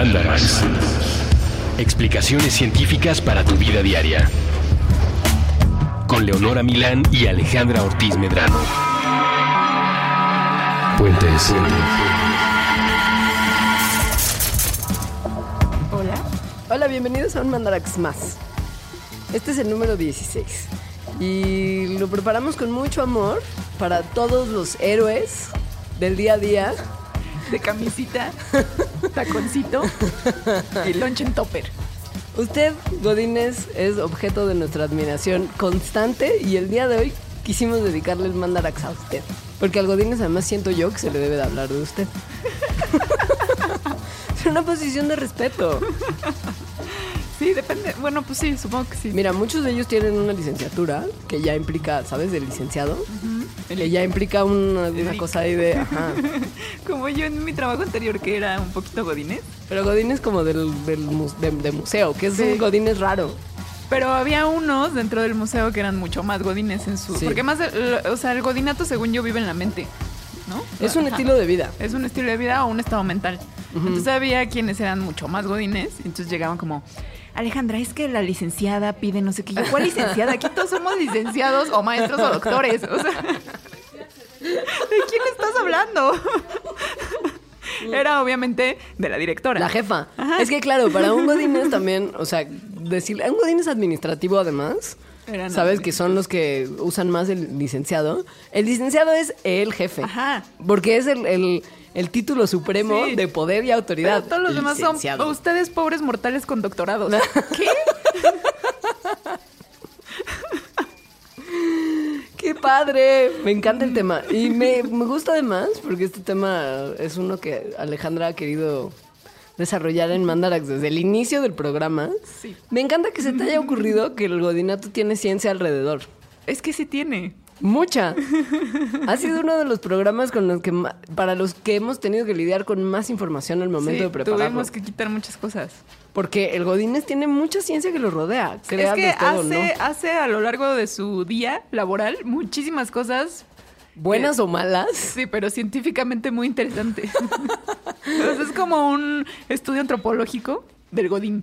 Mandarax. Explicaciones científicas para tu vida diaria. Con Leonora Milán y Alejandra Ortiz Medrano. Puentes. Hola. Hola, bienvenidos a un Mandarax más. Este es el número 16. Y lo preparamos con mucho amor para todos los héroes del día a día. De camisita, taconcito y lunch en topper. Usted, Godínez, es objeto de nuestra admiración constante y el día de hoy quisimos dedicarle el mandarax a usted. Porque al Godínez además siento yo que se le debe de hablar de usted. es una posición de respeto. Sí, depende. Bueno, pues sí, supongo que sí. Mira, muchos de ellos tienen una licenciatura que ya implica, ¿sabes? Del licenciado. Que ya implica una, una cosa ahí de... Ajá. Como yo en mi trabajo anterior, que era un poquito godines. Pero Godínez como del, del mu- de, de museo, que es Sí. un Godínez raro. Pero había unos dentro del museo que eran mucho más godines en su... Sí. Porque más, el- o sea, el godinato según yo vive en la mente, ¿no? Es un Ajá. estilo de vida. Es un estilo de vida o un estado mental. Entonces había quienes eran mucho más godines. Entonces llegaban como, Alejandra, es que la licenciada pide no sé qué. Yo, ¿cuál licenciada? Aquí todos somos licenciados o maestros o doctores. O sea, ¿de quién estás hablando? Era obviamente de la directora. La jefa. Es que claro, para un Godínez también, o sea, decir, un Godínez administrativo además, Eran sabes que son los que usan más el licenciado. El licenciado es el jefe. Ajá. Porque es el, el- el título supremo Sí. de poder y autoridad. Pero todos los demás son ustedes pobres mortales con doctorados. ¿Qué? ¡Qué padre! Me encanta el tema. Y me, me gusta además porque este tema es uno que Alejandra ha querido desarrollar en Mandarax desde el inicio del programa. Sí. Me encanta que se te haya ocurrido que el godinato tiene ciencia alrededor. Es que sí tiene. Mucha. Ha sido uno de los programas con los que para los que hemos tenido que lidiar con más información al momento Sí, de prepararlo. tuvimos que quitar muchas cosas. Porque el Godínez tiene mucha ciencia que lo rodea. es que hace, ¿no? hace a lo largo de su día laboral muchísimas cosas. Buenas o malas. Sí, pero científicamente muy interesantes. Entonces es como un estudio antropológico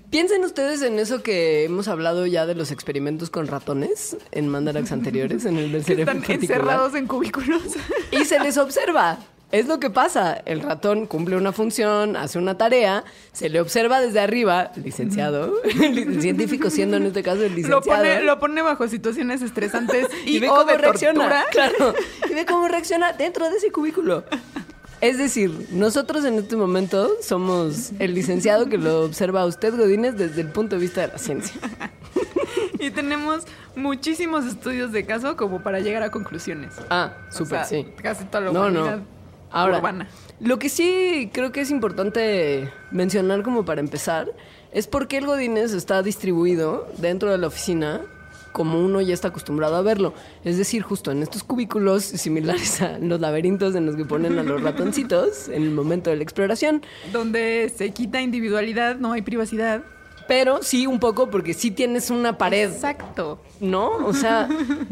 Piensen ustedes en eso que hemos hablado ya de los experimentos con ratones en Mandarax anteriores, en el del Que cerebro están particular. encerrados en cubículos. Y se les observa. Es lo que pasa. El ratón cumple una función, hace una tarea, se le observa desde arriba, licenciado, el científico siendo en este caso el lo, licenciado. pone, lo pone bajo situaciones estresantes y, y ve o cómo de reacciona. tortura. Claro. Y ve cómo reacciona dentro de ese cubículo. Es decir, nosotros en este momento somos el licenciado que lo observa a usted, Godínez, desde el punto de vista de la ciencia. Y tenemos muchísimos estudios de caso como para llegar a conclusiones. Ah, O súper, sea, sí. Casi toda la No, humanidad no. Ahora, urbana. lo que sí creo que es importante mencionar como para empezar es por qué el Godínez está distribuido dentro de la oficina como uno ya está acostumbrado a verlo. Es decir, justo en estos cubículos similares a los laberintos en los que ponen a los ratoncitos en el momento de la exploración. Donde se quita individualidad, no hay privacidad. Pero sí un poco porque sí tienes una pared, Exacto. ¿no? O sea,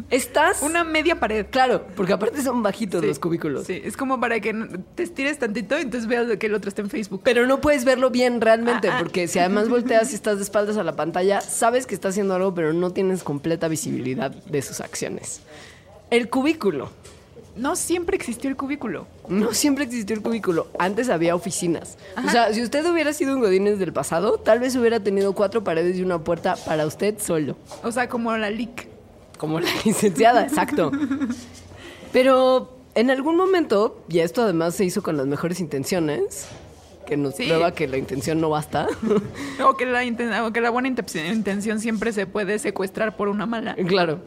estás... Una media pared. Claro, porque aparte son bajitos Sí, los cubículos. Sí, es como para que te estires tantito y entonces veas que el otro está en Facebook. Pero no puedes verlo bien realmente, Ah, ah. porque si además volteas y estás de espaldas a la pantalla, sabes que está haciendo algo, pero no tienes completa visibilidad de sus acciones. El cubículo. No siempre existió el cubículo. No siempre existió el cubículo. Antes había oficinas. O sea, si usted hubiera sido un Godínez del pasado, tal vez hubiera tenido cuatro paredes y una puerta para usted solo. O sea, como la LIC. Como la licenciada, exacto. Pero en algún momento, y esto además se hizo con las mejores intenciones, que nos Sí. prueba que la intención no basta. O que la, inten- o que la buena inten- intención siempre se puede secuestrar por una mala. Claro.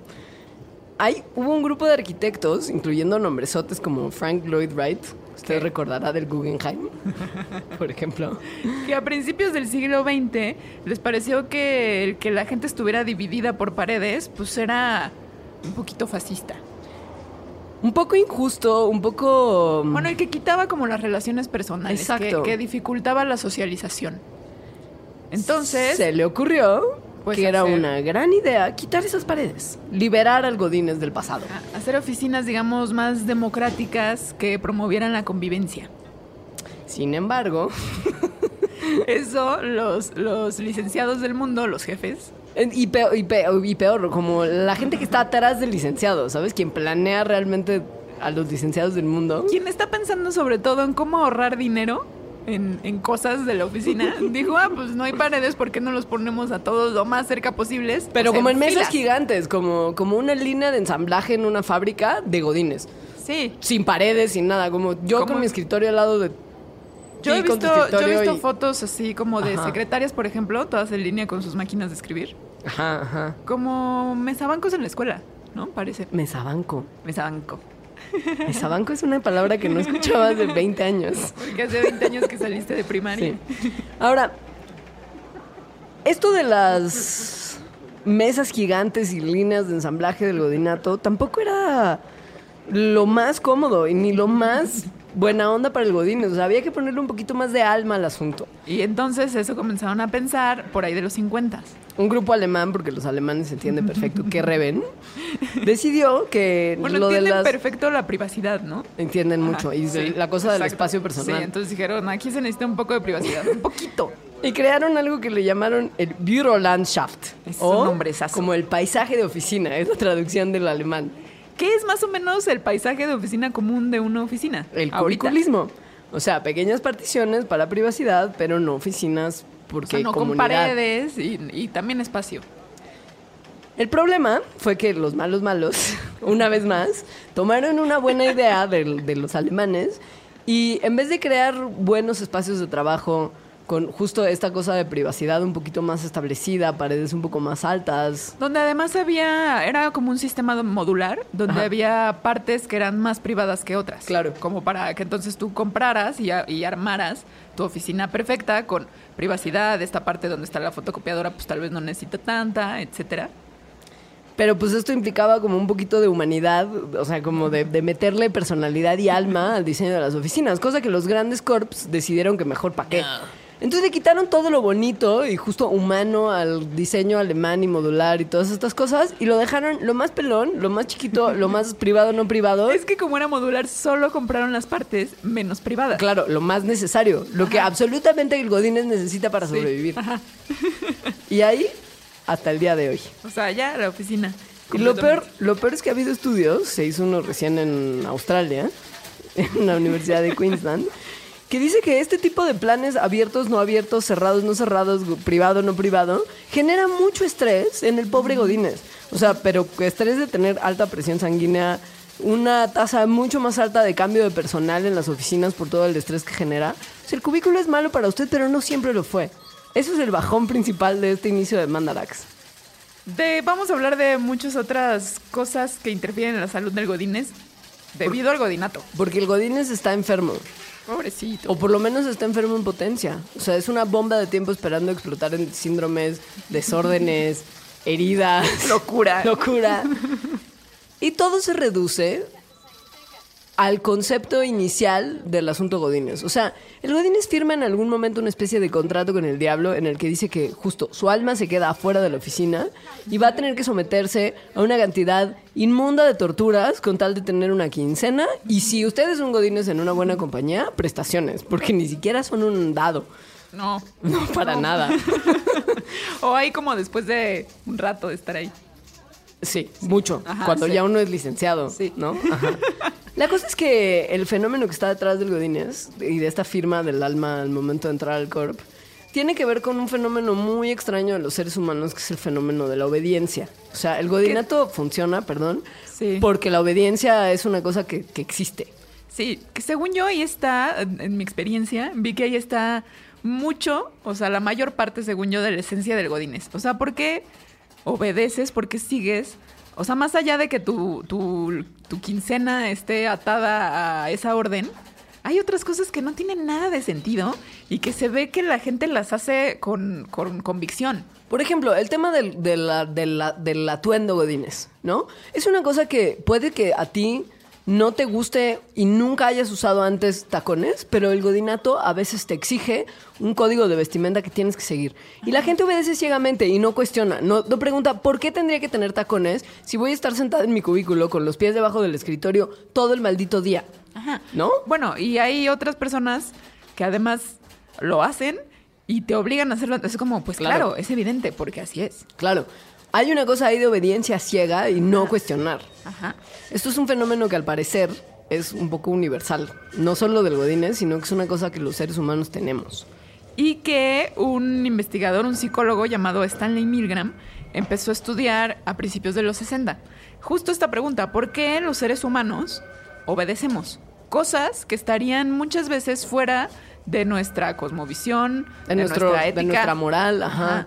Hay, hubo un grupo de arquitectos, incluyendo nombresotes como Frank Lloyd Wright, usted ¿Qué? recordará del Guggenheim, por ejemplo. Que a principios del siglo XX les pareció que el que la gente estuviera dividida por paredes, pues era un poquito fascista. Un poco injusto, un poco... Bueno, el que quitaba como las relaciones personales, Exacto. Que, que dificultaba la socialización. Entonces, Se le ocurrió Que era una gran idea quitar esas paredes, liberar al Godínez del pasado. hacer oficinas, digamos, más democráticas que promovieran la convivencia. Sin embargo, eso los, los licenciados del mundo, los jefes, Y peor, y, peor, y peor, como la gente que está atrás del licenciado, ¿sabes? Quien planea realmente a los licenciados del mundo. quien está pensando sobre todo en cómo ahorrar dinero en, en cosas de la oficina, dijo, ah, pues no hay paredes, ¿por qué no los ponemos a todos lo más cerca posibles? Pero como en mesas filas. gigantes, como, como una línea de ensamblaje en una fábrica de godines. Sí. Sin paredes, sin nada. Como yo ¿Cómo? con mi escritorio al lado de. Yo he visto, yo he visto y- fotos así como de Ajá. secretarias, por ejemplo, todas en línea con sus máquinas de escribir. Ajá, ajá. Como mesabancos en la escuela, ¿no? Parece. Mesabanco. Mesabanco. Mesabanco es una palabra que no escuchaba hace 20 años. Porque hace 20 años que saliste de primaria. Sí. Ahora, esto de las mesas gigantes y líneas de ensamblaje del godinato tampoco era lo más cómodo y ni lo más buena onda para el godín. O sea, había que ponerle un poquito más de alma al asunto. Y entonces eso comenzaron a pensar por ahí de los 50. Un grupo alemán, porque los alemanes entienden perfecto que Reven, decidió que Bueno, lo de entienden las... perfecto la privacidad, ¿no? Entienden mucho. Ajá, Y sí, la cosa del exacto. espacio personal. Sí, entonces dijeron, aquí se necesita un poco de privacidad, un poquito. Y crearon algo que le llamaron el Bürolandschaft. Es un nombrezazo. Como el paisaje de oficina, es la traducción del alemán. ¿Qué es más o menos el paisaje de oficina común de una oficina? El curriculismo. O sea, pequeñas particiones para privacidad, pero no oficinas O porque sea, no con comunidad. paredes y, y también espacio. El problema fue que los malos malos, una vez más, tomaron una buena idea de, los alemanes y en vez de crear buenos espacios de trabajo con justo esta cosa de privacidad un poquito más establecida, paredes un poco más altas, Donde además había, era como un sistema modular, donde Ajá. había partes que eran más privadas que otras. Claro. Como para que entonces tú compraras y, armaras tu oficina perfecta con privacidad, esta parte donde está la fotocopiadora pues tal vez no necesita tanta, etcétera. Pero pues esto implicaba como un poquito de humanidad, o sea, como de, de meterle personalidad y alma al diseño de las oficinas, cosa que los grandes corps decidieron que mejor para qué. Entonces le quitaron todo lo bonito y justo humano al diseño alemán y modular y todas estas cosas y lo dejaron lo más pelón, lo más chiquito, lo más privado, no privado. Es que como era modular, solo compraron las partes menos privadas. Claro, lo más necesario, lo que absolutamente el Godínez necesita para sobrevivir. Y ahí, hasta el día de hoy. O sea, ya la oficina. Y lo peor, lo peor es que ha habido estudios, se hizo uno recién en Australia, en la Universidad de Queensland, que dice que este tipo de planes abiertos, no abiertos, cerrados, no cerrados, privado, no privado, genera mucho estrés en el pobre Godínez. O sea, pero estrés de tener alta presión sanguínea, una tasa mucho más alta de cambio de personal en las oficinas por todo el estrés que genera. O sea, el cubículo es malo para usted, pero no siempre lo fue. Eso es el bajón principal de este inicio de Mandarax. De, vamos a hablar de muchas otras cosas que interfieren en la salud del Godínez debido al godinato. Porque el Godínez está enfermo. Pobrecito. O por lo menos está enfermo en potencia. O sea, es una bomba de tiempo esperando explotar en síndromes, desórdenes, heridas. Locura. Locura. Y todo se reduce al concepto inicial del asunto Godínez. O sea, el Godínez firma en algún momento una especie de contrato con el diablo en el que dice que justo su alma se queda afuera de la oficina y va a tener que someterse a una cantidad inmunda de torturas con tal de tener una quincena. Y si usted es un Godínez en una buena compañía, prestaciones, porque ni siquiera son un dado. No. No, para No. nada. O ahí como después de un rato de estar ahí. Sí, mucho. Ajá, cuando sí. ya uno es licenciado, Sí. ¿no? Ajá. La cosa es que el fenómeno que está detrás del Godínez y de esta firma del alma al momento de entrar al corp tiene que ver con un fenómeno muy extraño de los seres humanos que es el fenómeno de la obediencia. O sea, el godinato funciona, perdón, porque la obediencia es una cosa que, que existe. Sí, que según yo ahí está, en, en mi experiencia, vi que ahí está mucho, o sea, la mayor parte, según yo, de la esencia del Godínez. O sea, ¿por qué obedeces? ¿Por qué sigues? O sea, más allá de que tu, tu, tu quincena esté atada a esa orden, hay otras cosas que no tienen nada de sentido y que se ve que la gente las hace con, con convicción. Por ejemplo, el tema del, de la- de la- del atuendo Godínez, ¿no? Es una cosa que puede que a ti no te guste y nunca hayas usado antes tacones, pero el godinato a veces te exige un código de vestimenta que tienes que seguir. Y la gente obedece ciegamente y no cuestiona, no, no pregunta por qué tendría que tener tacones si voy a estar sentada en mi cubículo con los pies debajo del escritorio todo el maldito día. Ajá. ¿No? Bueno, y hay otras personas que además lo hacen y te obligan a hacerlo. Es como, pues Claro. claro, es evidente, porque así es. Claro. Hay una cosa ahí de obediencia ciega y no cuestionar. Ajá. Esto es un fenómeno que al parecer es un poco universal. No solo del Godínez, sino que es una cosa que los seres humanos tenemos. Y que un investigador, un psicólogo llamado Stanley Milgram, empezó a estudiar a principios de los 60. Justo esta pregunta, ¿por qué los seres humanos obedecemos? Cosas que estarían muchas veces fuera de nuestra cosmovisión, De, de, nuestro, nuestra de ética. nuestra moral, ajá. Ajá.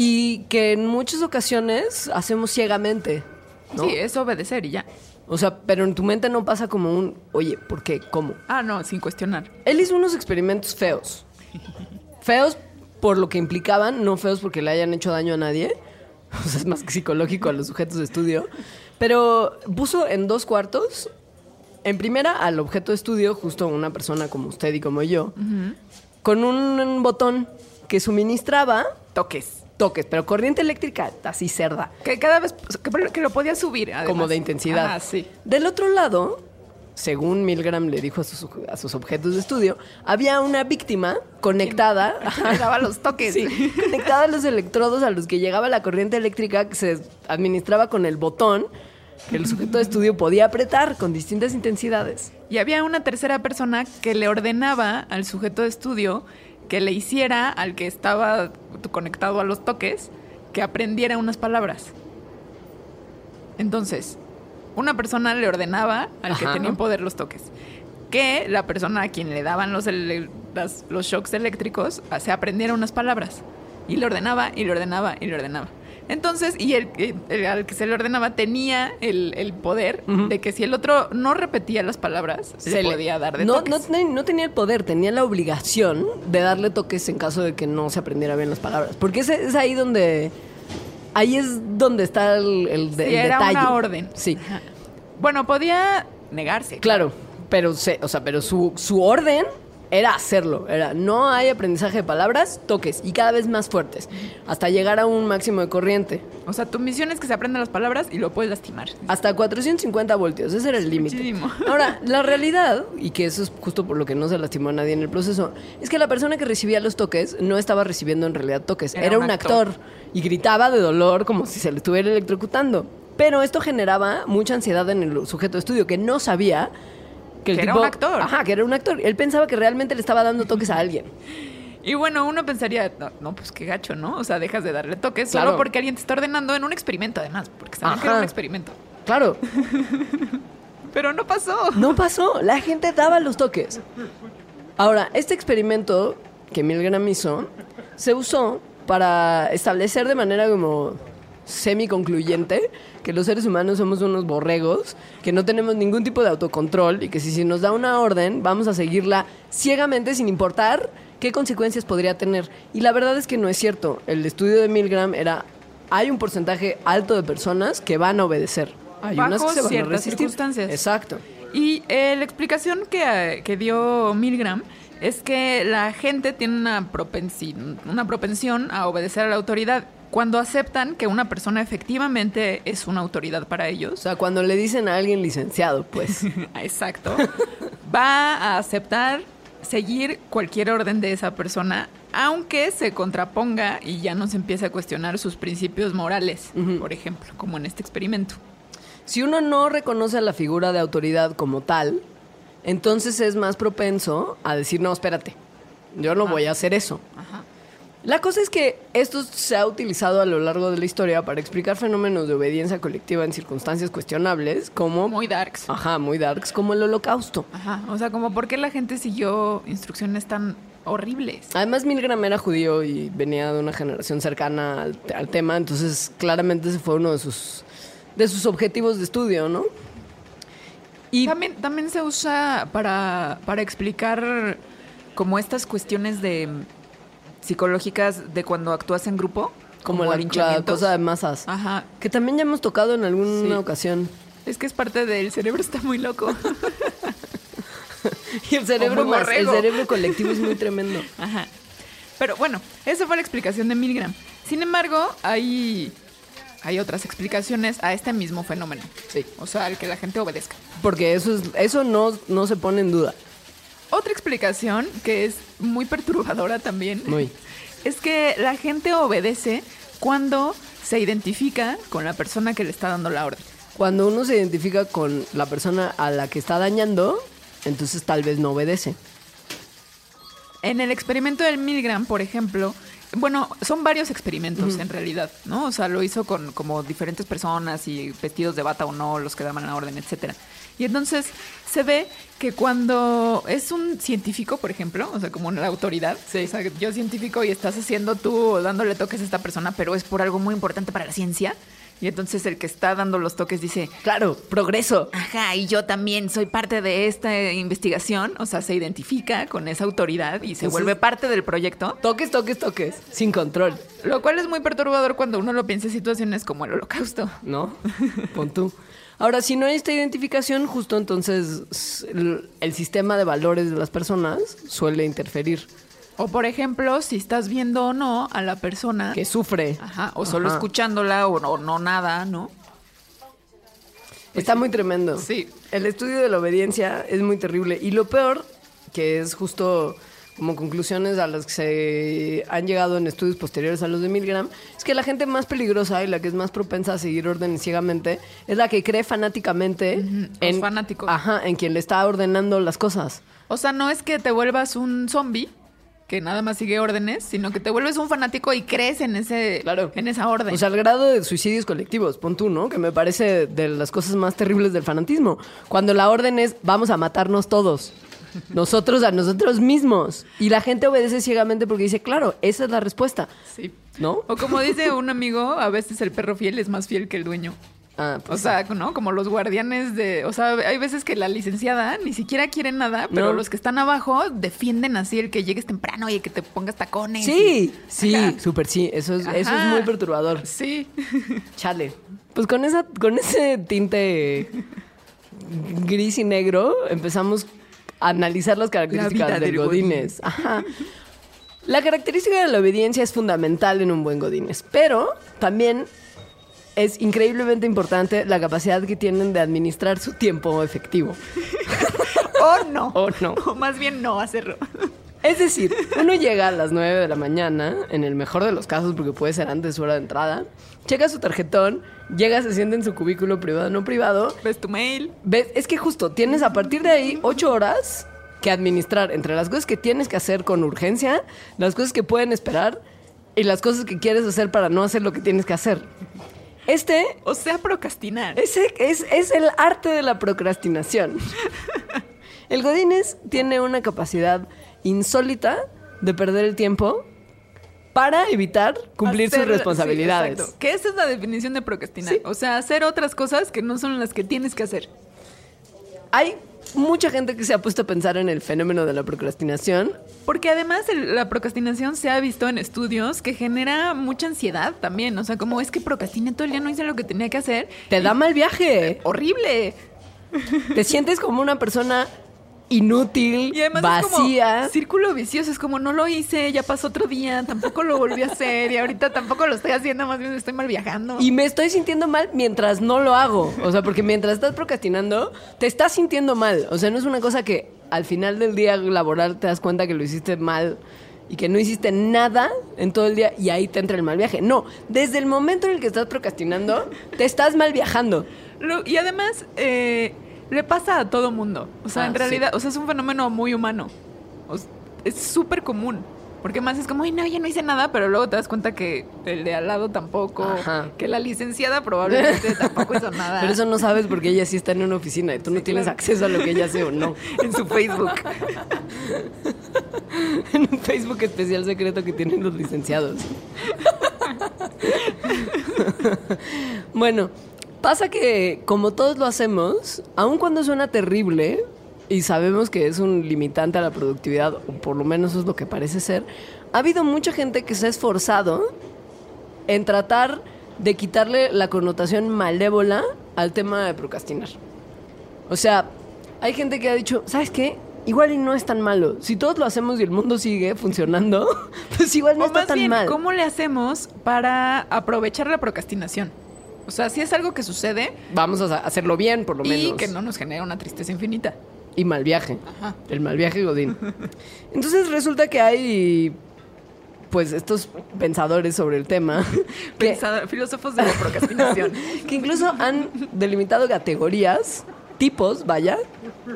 Y que en muchas ocasiones hacemos ciegamente. ¿no? Sí, es obedecer y ya. O sea, pero en tu mente no pasa como un, oye, ¿por qué? ¿Cómo? Ah, no, sin cuestionar. Él hizo unos experimentos feos. Feos por lo que implicaban, no feos porque le hayan hecho daño a nadie. O sea, es más que psicológico a los sujetos de estudio. Pero puso en dos cuartos, en primera al objeto de estudio, justo una persona como usted y como yo, con un botón que suministraba Toques. Toques, pero corriente eléctrica así cerda. Que cada vez que, que lo podía subir. además. como de intensidad. Ajá, sí. Del otro lado, según Milgram le dijo a sus, a sus objetos de estudio, había una víctima conectada. Le daba los toques. Sí, conectada a los electrodos a los que llegaba la corriente eléctrica que se administraba con el botón que el sujeto de estudio podía apretar con distintas intensidades. Y había una tercera persona que le ordenaba al sujeto de estudio que le hiciera al que estaba conectado a los toques que aprendiera unas palabras. Entonces, una persona le ordenaba al que tenía en poder los toques que la persona a quien le daban los, las- los shocks eléctricos se aprendiera unas palabras. Y le ordenaba, y le ordenaba, y le ordenaba. Entonces, y el, el- al que se le ordenaba tenía el, el poder de que si el otro no repetía las palabras, se, Se le podía dar de no, toques. no, no tenía el poder, tenía la obligación de darle toques en caso de que no se aprendiera bien las palabras. Porque es, es ahí donde... Ahí es donde está el, el, de- Sí, el era detalle. una orden. Sí. Ajá. Bueno, podía negarse. Claro, pero, se, o sea, pero su, su orden era hacerlo. Era no hay aprendizaje de palabras, toques y cada vez más fuertes, hasta llegar a un máximo de corriente. O sea, tu misión es que se aprendan las palabras y lo puedes lastimar. Hasta 450 voltios, ese era el límite. Ahora, la realidad, y que eso es justo por lo que no se lastimó a nadie en el proceso, es que la persona que recibía los toques no estaba recibiendo en realidad toques, era, Era un, un actor. actor. y gritaba de dolor como si se le estuviera electrocutando. Pero esto generaba mucha ansiedad en el sujeto de estudio que no sabía que el Que era un actor. Ajá, que era un actor. Él pensaba que realmente le estaba dando toques a alguien. Y bueno, uno pensaría, no, no, pues qué gacho, ¿no? O sea, dejas de darle toques Claro. solo porque alguien te está ordenando en un experimento, además, porque saben que era un experimento. Claro, Pero no pasó. no pasó. La gente daba los toques. Ahora, este experimento que Milgram hizo se usó para establecer de manera como semi-concluyente que los seres humanos somos unos borregos, que no tenemos ningún tipo de autocontrol y que si, si nos da una orden vamos a seguirla ciegamente sin importar qué consecuencias podría tener. Y la verdad es que no es cierto. El estudio de Milgram era, hay un porcentaje alto de personas que van a obedecer. Hay Bajo unas que se van a ciertas resistir. circunstancias. Exacto. Y eh, la explicación que, eh, que dio Milgram es que la gente tiene una, propensi- una propensión a obedecer a la autoridad cuando aceptan que una persona efectivamente es una autoridad para O ellos. sea, cuando le dicen a alguien licenciado, pues. Exacto. Va a aceptar seguir cualquier orden de esa persona, aunque se contraponga y ya no se empiece a cuestionar sus principios morales, por ejemplo, como en este experimento. Si uno no reconoce a la figura de autoridad como tal, entonces es más propenso a decir, no, espérate, yo no voy a hacer eso. Ajá. La cosa es que esto se ha utilizado a lo largo de la historia para explicar fenómenos de obediencia colectiva en circunstancias cuestionables, como... Muy darks. Ajá, muy darks, como el holocausto. Ajá. O sea, como por qué la gente siguió instrucciones tan horribles. Además, Milgram era judío y venía de una generación cercana al, al tema, entonces claramente ese fue uno de sus, de sus objetivos de estudio, ¿no? Y También, también se usa para, para explicar como estas cuestiones de psicológicas de cuando actúas en grupo. como la, cosa de masas. Ajá. Que también ya hemos tocado en alguna Sí. ocasión. Es que es parte del cerebro, está muy loco. Y el cerebro más, el cerebro colectivo es muy tremendo. Ajá. Pero bueno, esa fue la explicación de Milgram. Sin embargo, hay, hay otras explicaciones a este mismo fenómeno. Sí. O sea, al que la gente obedezca. Porque eso es, eso no, no se pone en duda. Otra explicación que es muy perturbadora también Muy. es que la gente obedece cuando se identifica con la persona que le está dando la orden. Cuando uno se identifica con la persona a la que está dañando, entonces tal vez no obedece. En el experimento del Milgram, por ejemplo, bueno, son varios experimentos en realidad, ¿no? O sea, lo hizo con como diferentes personas y vestidos de bata o no, los que daban la orden, etcétera. Y entonces se ve que cuando es un científico, por ejemplo, o sea, como una autoridad, o sea, yo científico y estás haciendo tú dándole toques a esta persona, pero es por algo muy importante para la ciencia. Y entonces el que está dando los toques dice, Claro, progreso. Ajá, y yo también soy parte de esta investigación, o sea, se identifica con esa autoridad y se Entonces- vuelve parte del proyecto, Toques, toques, toques. Sin control, lo cual es muy perturbador cuando uno lo piensa en situaciones como el holocausto. ¿no? Pon tú. Ahora, si no hay esta identificación, justo entonces el, el sistema de valores de las personas suele interferir. O por ejemplo, si estás viendo o no a la persona, Que sufre. ajá, o solo Ajá. escuchándola o no, o no nada, ¿no? Está muy tremendo. Sí. El estudio de la obediencia es muy terrible. Y lo peor, que es justo como conclusiones a las que se han llegado en estudios posteriores a los de Milgram, es que la gente más peligrosa y la que es más propensa a seguir órdenes ciegamente es la que cree fanáticamente fanáticos. Ajá, en quien le está ordenando las cosas. O sea, no es que te vuelvas un zombie que nada más sigue órdenes, sino que te vuelves un fanático y crees en ese Claro. en esa orden. O sea, al grado de suicidios colectivos, pon tú, ¿no? Que me parece de las cosas más terribles del fanatismo. Cuando la orden es, vamos a matarnos todos. Nosotros a nosotros mismos. Y la gente obedece ciegamente porque dice, claro, esa es la respuesta. sí. ¿No? O como dice un amigo, a veces el perro fiel es más fiel que el dueño. Ah, O pues, sea, ¿no? Como los guardianes de... O sea, hay veces que la licenciada ni siquiera quiere nada, pero No. los que están abajo defienden así el que llegues temprano y el que te pongas tacones. sí, sí, súper sí. Eso es, eso es muy perturbador. Sí. Chale. Pues con, esa, con ese tinte gris y negro empezamos analizar las características del del Godínez. Ajá. La característica de la obediencia es fundamental en un buen Godínez, pero también es increíblemente importante la capacidad que tienen de administrar su tiempo efectivo. O no. O no. O más bien no hacerlo. Es decir, uno llega a las 9 de la mañana, en el mejor de los casos, porque puede ser antes de su hora de entrada, checa su tarjetón, llega, se sienta en su cubículo privado, no privado, Ves tu mail. ves, es que justo tienes a partir de ahí 8 horas que administrar entre las cosas que tienes que hacer con urgencia, las cosas que pueden esperar y las cosas que quieres hacer para no hacer lo que tienes que hacer. Este O sea, procrastinar. ese es, es el arte de la procrastinación. El Godínez tiene una capacidad insólita de perder el tiempo para evitar cumplir sus responsabilidades. sí, exacto. que esa es la definición de procrastinar. Sí. O sea, hacer otras cosas que no son las que tienes que hacer. Hay mucha gente que se ha puesto a pensar en el fenómeno de la procrastinación. Porque además el- la procrastinación se ha visto en estudios que genera mucha ansiedad también. O sea, como es que procrastiné todo el día, no hice lo que tenía que hacer. Te da mal viaje. Horrible. Te sientes como una persona inútil, Y además vacía. es como círculo vicioso. Es como no lo hice, ya pasó otro día, tampoco lo volví a hacer y ahorita tampoco lo estoy haciendo, más bien estoy mal viajando. Y me estoy sintiendo mal mientras no lo hago. O sea, porque mientras estás procrastinando, te estás sintiendo mal. O sea, no es una cosa que al final del día laboral te das cuenta que lo hiciste mal y que no hiciste nada en todo el día y ahí te entra el mal viaje. No, desde el momento en el que estás procrastinando, te estás mal viajando. Lo- y además, eh, le pasa a todo mundo. O sea, Ah, en sí. realidad, o sea, es un fenómeno muy humano. O es súper común. Porque más es como, ay, no, ya no hice nada, pero luego te das cuenta que el de al lado tampoco, Ajá. que la licenciada probablemente tampoco hizo nada. Pero eso no sabes porque ella sí está en una oficina y tú no tienes claro. acceso a lo que ella hace o no. en su Facebook. en un Facebook especial secreto que tienen los licenciados. bueno, pasa que como todos lo hacemos, aun cuando suena terrible y sabemos que es un limitante a la productividad, o por lo menos es lo que parece ser, ha habido mucha gente que se ha esforzado en tratar de quitarle la connotación malévola al tema de procrastinar. O sea, hay gente que ha dicho, ¿sabes qué? Igual y no es tan malo. Si todos lo hacemos y el mundo sigue funcionando, pues igual no o está más tan bien, mal. ¿cómo le hacemos para aprovechar la procrastinación? O sea, si es algo que sucede Vamos a hacerlo bien, por lo y menos. que no nos genera una tristeza infinita. y mal viaje. Ajá. El mal viaje Godín. Entonces resulta que hay pues estos pensadores sobre el tema que, filósofos de la procrastinación. que incluso han delimitado categorías, tipos, vaya,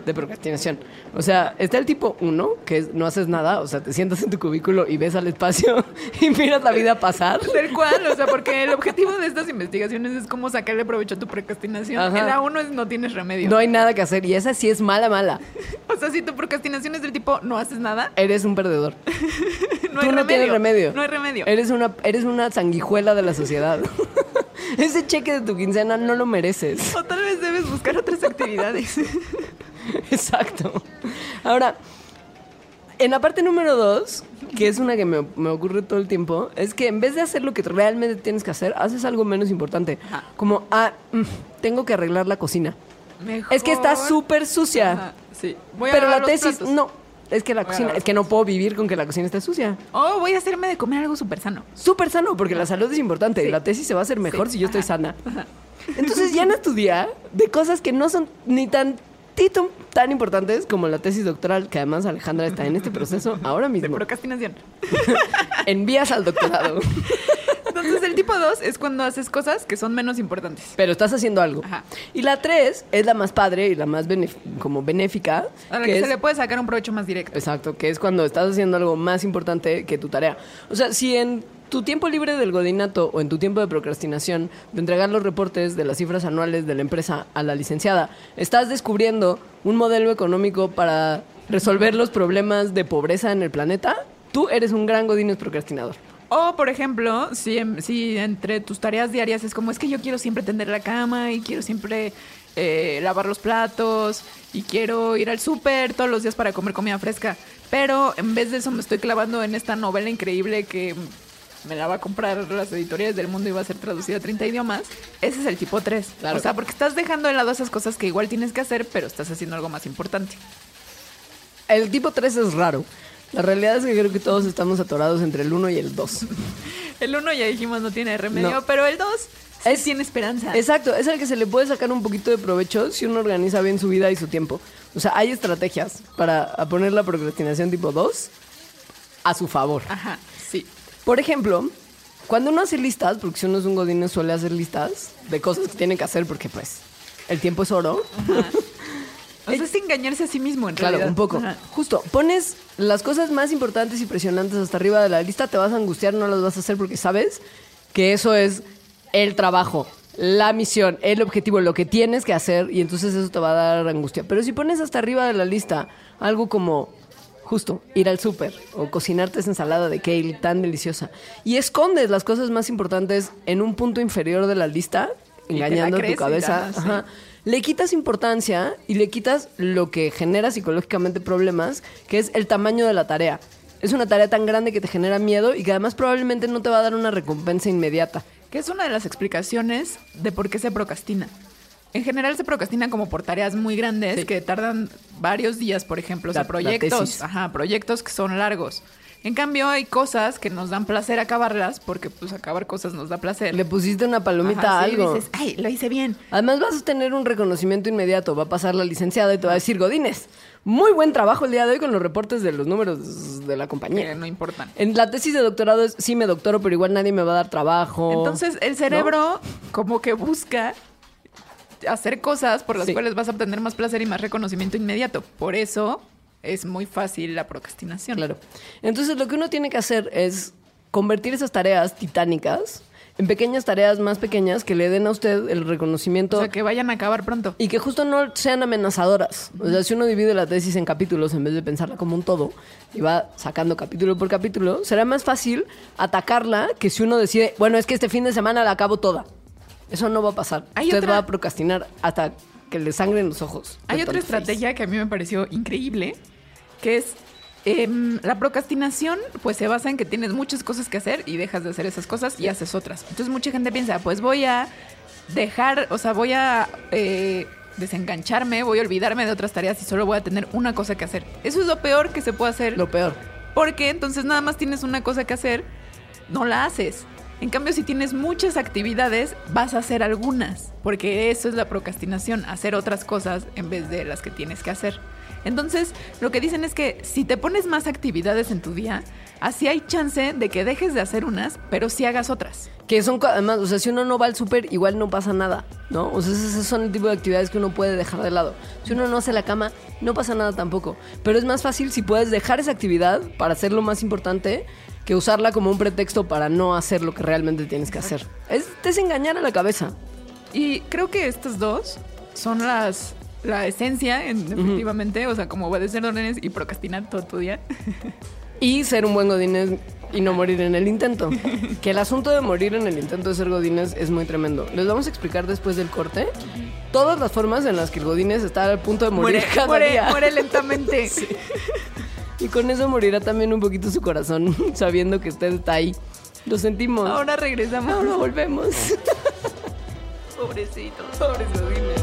de procrastinación. O sea, está el tipo 1, que es no haces nada, o sea, te sientas en tu cubículo y ves al espacio y miras la vida pasar. Tal cual, o sea, porque el objetivo de estas investigaciones es cómo sacarle provecho a tu procrastinación. Ajá. En la uno es no tienes remedio. No hay nada que hacer y esa sí es mala, mala. O sea, si tu procrastinación es del tipo no haces nada, Eres un perdedor. no Tú hay no remedio. tienes remedio. No hay remedio. Eres una, eres una sanguijuela de la sociedad. Ese cheque de tu quincena no lo mereces. O tal vez debes buscar otras actividades. Exacto. Ahora, en la parte número dos, que es una que me, me ocurre todo el tiempo, es que en vez de hacer lo que realmente tienes que hacer, haces algo menos importante. Ajá. Como, ah, mm, tengo que arreglar la cocina. Mejor. Es que está súper sucia. Ajá, Sí. Voy a Pero la tesis, platos. no. Es que la cocina, es que no puedo vivir con que la cocina esté sucia. Oh, voy a hacerme de comer algo súper sano. Súper sano, porque la salud es importante. Sí. La tesis se va a hacer mejor Sí. si yo estoy Ajá. sana. Entonces llena tu día de cosas que no son ni tan tito tan importantes como la tesis doctoral, que además Alejandra está en este proceso ahora De mismo. procrastinación. Envías al doctorado, Entonces, el tipo 2 es cuando haces cosas que son menos importantes. pero estás haciendo algo. Ajá. Y la tres es la más padre y la más como benéfica. A la que que, es- se le puede sacar un provecho más directo. Exacto, que es cuando estás haciendo algo más importante que tu tarea. O sea, si en tu tiempo libre del godinato o en tu tiempo de procrastinación de entregar los reportes de las cifras anuales de la empresa a la licenciada, estás descubriendo un modelo económico para resolver los problemas de pobreza en el planeta, tú eres un gran godines procrastinador. O, por ejemplo, si, em- si entre tus tareas diarias es como es que yo quiero siempre tender la cama y quiero siempre eh, lavar los platos y quiero ir al súper todos los días para comer comida fresca, pero en vez de eso me estoy clavando en esta novela increíble que me la va a comprar las editoriales del mundo y va a ser traducida a 30 idiomas, ese es el tipo 3. Claro. O sea, porque estás dejando de lado esas cosas que igual tienes que hacer, pero estás haciendo algo más importante. El tipo 3 es raro. La realidad es que creo que todos estamos atorados entre el 1 y el 2. El 1 ya dijimos no tiene remedio, No. pero el 2 Es- tiene esperanza. Exacto, es al que se le puede sacar un poquito de provecho si uno organiza bien su vida y su tiempo. O sea, hay estrategias para poner la procrastinación tipo 2 a su favor. Ajá, sí. Por ejemplo, cuando uno hace listas, porque si uno es un godín suele hacer listas de cosas que tiene que hacer porque pues el tiempo es oro. O sea, es engañarse a sí mismo, en Claro, realidad. un poco. Ajá. Justo, pones las cosas más importantes y presionantes hasta arriba de la lista, te vas a angustiar, no las vas a hacer porque sabes que eso es el trabajo, la misión, el objetivo, lo que tienes que hacer y entonces eso te va a dar angustia. Pero si pones hasta arriba de la lista algo como justo ir al súper o cocinarte esa ensalada de kale tan deliciosa y escondes las cosas más importantes en un punto inferior de la lista, engañando tu y cabeza, ya, sí. ajá, le quitas importancia y le quitas lo que genera psicológicamente problemas, que es el tamaño de la tarea. Es una tarea tan grande que te genera miedo y que además probablemente no te va a dar una recompensa inmediata. Que es una de las explicaciones de por qué se procrastina. En general se procrastina como por tareas muy grandes Sí. que tardan varios días, por ejemplo. O sea, La- la proyectos. Ajá, proyectos que son largos. En cambio, hay cosas que nos dan placer acabarlas, porque pues acabar cosas nos da placer. Le pusiste una palomita Ajá, a sí, algo. dices, ay, lo hice bien. Además vas a tener un reconocimiento inmediato. Va a pasar la licenciada y te va a decir, Godínez, muy buen trabajo el día de hoy con los reportes de los números de la compañía. no importan. En la tesis de doctorado es, sí me doctoro, pero igual nadie me va a dar trabajo. Entonces, el cerebro como que busca hacer cosas por las Sí. cuales vas a obtener más placer y más reconocimiento inmediato. Por eso es muy fácil la procrastinación. Claro. Entonces lo que uno tiene que hacer es convertir esas tareas titánicas en pequeñas tareas más pequeñas que le den a usted el reconocimiento O sea, que vayan a acabar pronto. y que justo no sean amenazadoras. O sea, si uno divide la tesis en capítulos en vez de pensarla como un todo y va sacando capítulo por capítulo, será más fácil atacarla que si uno decide, bueno, es que este fin de semana la acabo toda. Eso no va a pasar. Hay usted otra- va a procrastinar hasta que le sangren los ojos. Hay otra face. estrategia que a mí me pareció increíble, que es em, la procrastinación, pues se basa en que tienes muchas cosas que hacer y dejas de hacer esas cosas y haces otras. Entonces mucha gente piensa, pues voy a dejar, o sea, voy a eh, desengancharme, voy a olvidarme de otras tareas y solo voy a tener una cosa que hacer. Eso es lo peor que se puede hacer. Lo peor. Porque entonces nada más tienes una cosa que hacer, no la haces. En cambio, si tienes muchas actividades, vas a hacer algunas. Porque eso es la procrastinación, hacer otras cosas en vez de las que tienes que hacer. Entonces, lo que dicen es que si te pones más actividades en tu día, así hay chance de que dejes de hacer unas, pero sí hagas otras. Que son, además, o sea, si uno no va al súper, igual no pasa nada, ¿no? O sea, esos son el tipo de actividades que uno puede dejar de lado. Si uno no hace la cama, no pasa nada tampoco. Pero es más fácil si puedes dejar esa actividad para hacer lo más importante que usarla como un pretexto para no hacer lo que realmente tienes que hacer. Es desengañar a la cabeza. Y creo que estas dos son las la esencia, en- definitivamente, o sea, como obedecer órdenes y procrastinar todo tu día. Y ser un buen godínez y no morir en el intento. Que el asunto de morir en el intento de ser godínez es muy tremendo. Les vamos a explicar después del corte todas las formas en las que el godínez está al punto de morir Muere, cada muere, día. muere lentamente. Y con eso morirá también un poquito su corazón, sabiendo que usted está ahí. Lo sentimos. Ahora regresamos. Ahora volvemos. Pobrecito. Pobres godines.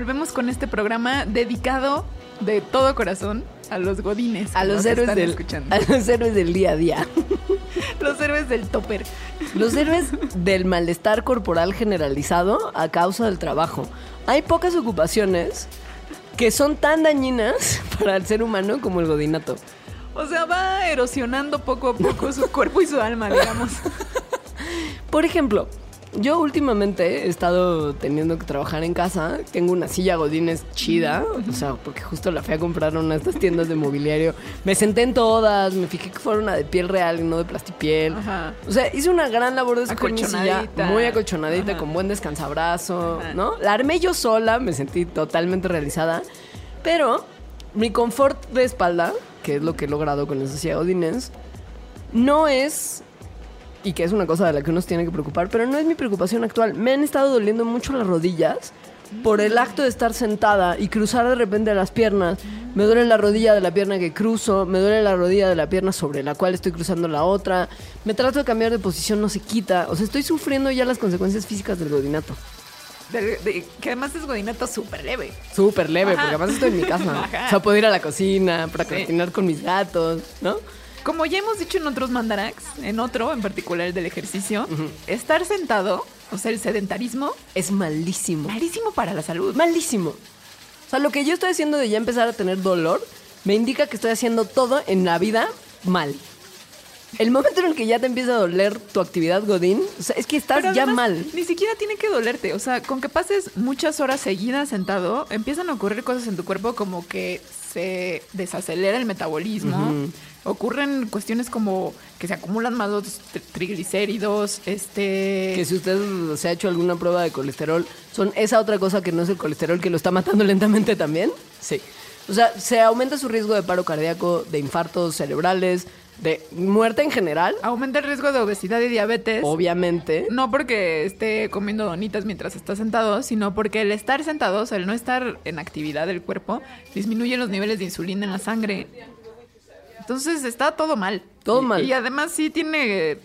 Volvemos con este programa dedicado de todo corazón a los godines. A que los nos héroes están del escuchando. a los héroes del día a día. Los héroes del topper. Los héroes del malestar corporal generalizado a causa del trabajo. Hay pocas ocupaciones que son tan dañinas para el ser humano como el godinato. O sea, va erosionando poco a poco su cuerpo y su alma, digamos. Por ejemplo, yo últimamente he estado teniendo que trabajar en casa. Tengo una silla Godines chida. O sea, porque justo la fui a comprar a una de estas tiendas de mobiliario. Me senté en todas, me fijé que fuera una de piel real y no de plastipiel. Ajá. O sea, hice una gran labor de mi silla Acolchonadita. muy acolchonadita, Ajá. con buen descansabrazo, Ajá. ¿no? La armé yo sola, me sentí totalmente realizada. Pero mi confort de espalda, que es lo que he logrado con esa silla Godines, no es y que es una cosa de la que uno se tiene que preocupar, pero no es mi preocupación actual. Me han estado doliendo mucho las rodillas por el acto de estar sentada y cruzar de repente las piernas. Me duele la rodilla de la pierna que cruzo, me duele la rodilla de la pierna sobre la cual estoy cruzando la otra. Me trato de cambiar de posición, no se quita. O sea, estoy sufriendo ya las consecuencias físicas del godinato. De- de- que además es godinato súper leve. Súper leve, Ajá. porque además estoy en mi casa. Ajá. O sea, puedo ir a la cocina, procrastinar con mis gatos, ¿no? Como ya hemos dicho en otros mandarax, en otro en particular el del ejercicio, estar sentado, o sea, el sedentarismo, Es malísimo. malísimo para la salud. malísimo. O sea, lo que yo estoy haciendo de ya empezar a tener dolor me indica que estoy haciendo todo en la vida mal. El momento en el que ya te empieza a doler tu actividad godín, o sea, es que estás ya mal. Ni siquiera tiene que dolerte. O sea, con que pases muchas horas seguidas sentado, empiezan a ocurrir cosas en tu cuerpo como que se desacelera el metabolismo. Ocurren cuestiones como que se acumulan más los tri- triglicéridos, este... Que si usted se ha hecho alguna prueba de colesterol, son esa otra cosa que no es el colesterol que lo está matando lentamente también. Sí. O sea, se aumenta su riesgo de paro cardíaco, de infartos cerebrales, de muerte en general, Aumenta el riesgo de obesidad y diabetes. obviamente. No porque esté comiendo donitas mientras está sentado, sino porque el estar sentado, o sea, el no estar en actividad del cuerpo, disminuye los niveles de insulina en la sangre. Entonces está todo mal. Todo Y- mal. Y además sí tiene,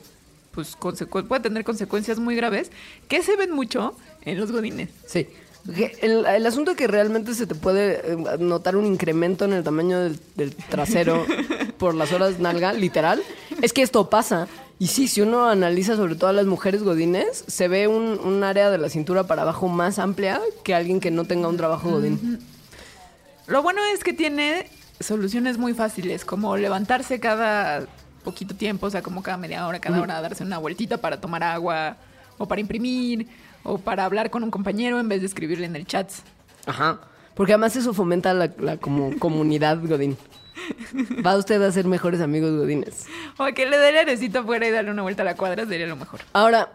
pues, puede tener consecuencias muy graves que se ven mucho en los godines. Sí. El, el asunto de que realmente se te puede eh, notar un incremento en el tamaño del, del trasero por las horas nalga, literal, es que esto pasa. Y sí, si uno analiza sobre todo a las mujeres godines, se ve un, un área de la cintura para abajo más amplia que alguien que no tenga un trabajo godín. Lo bueno es que tiene soluciones muy fáciles, como levantarse cada poquito tiempo, o sea, como cada media hora, cada hora, darse una vueltita para tomar agua, o para imprimir, o para hablar con un compañero en vez de escribirle en el chat. Ajá. Porque además eso fomenta la, la como comunidad godín. Va usted a ser mejores amigos godines. O que le dé airecito afuera y darle una vuelta a la cuadra sería lo mejor. Ahora,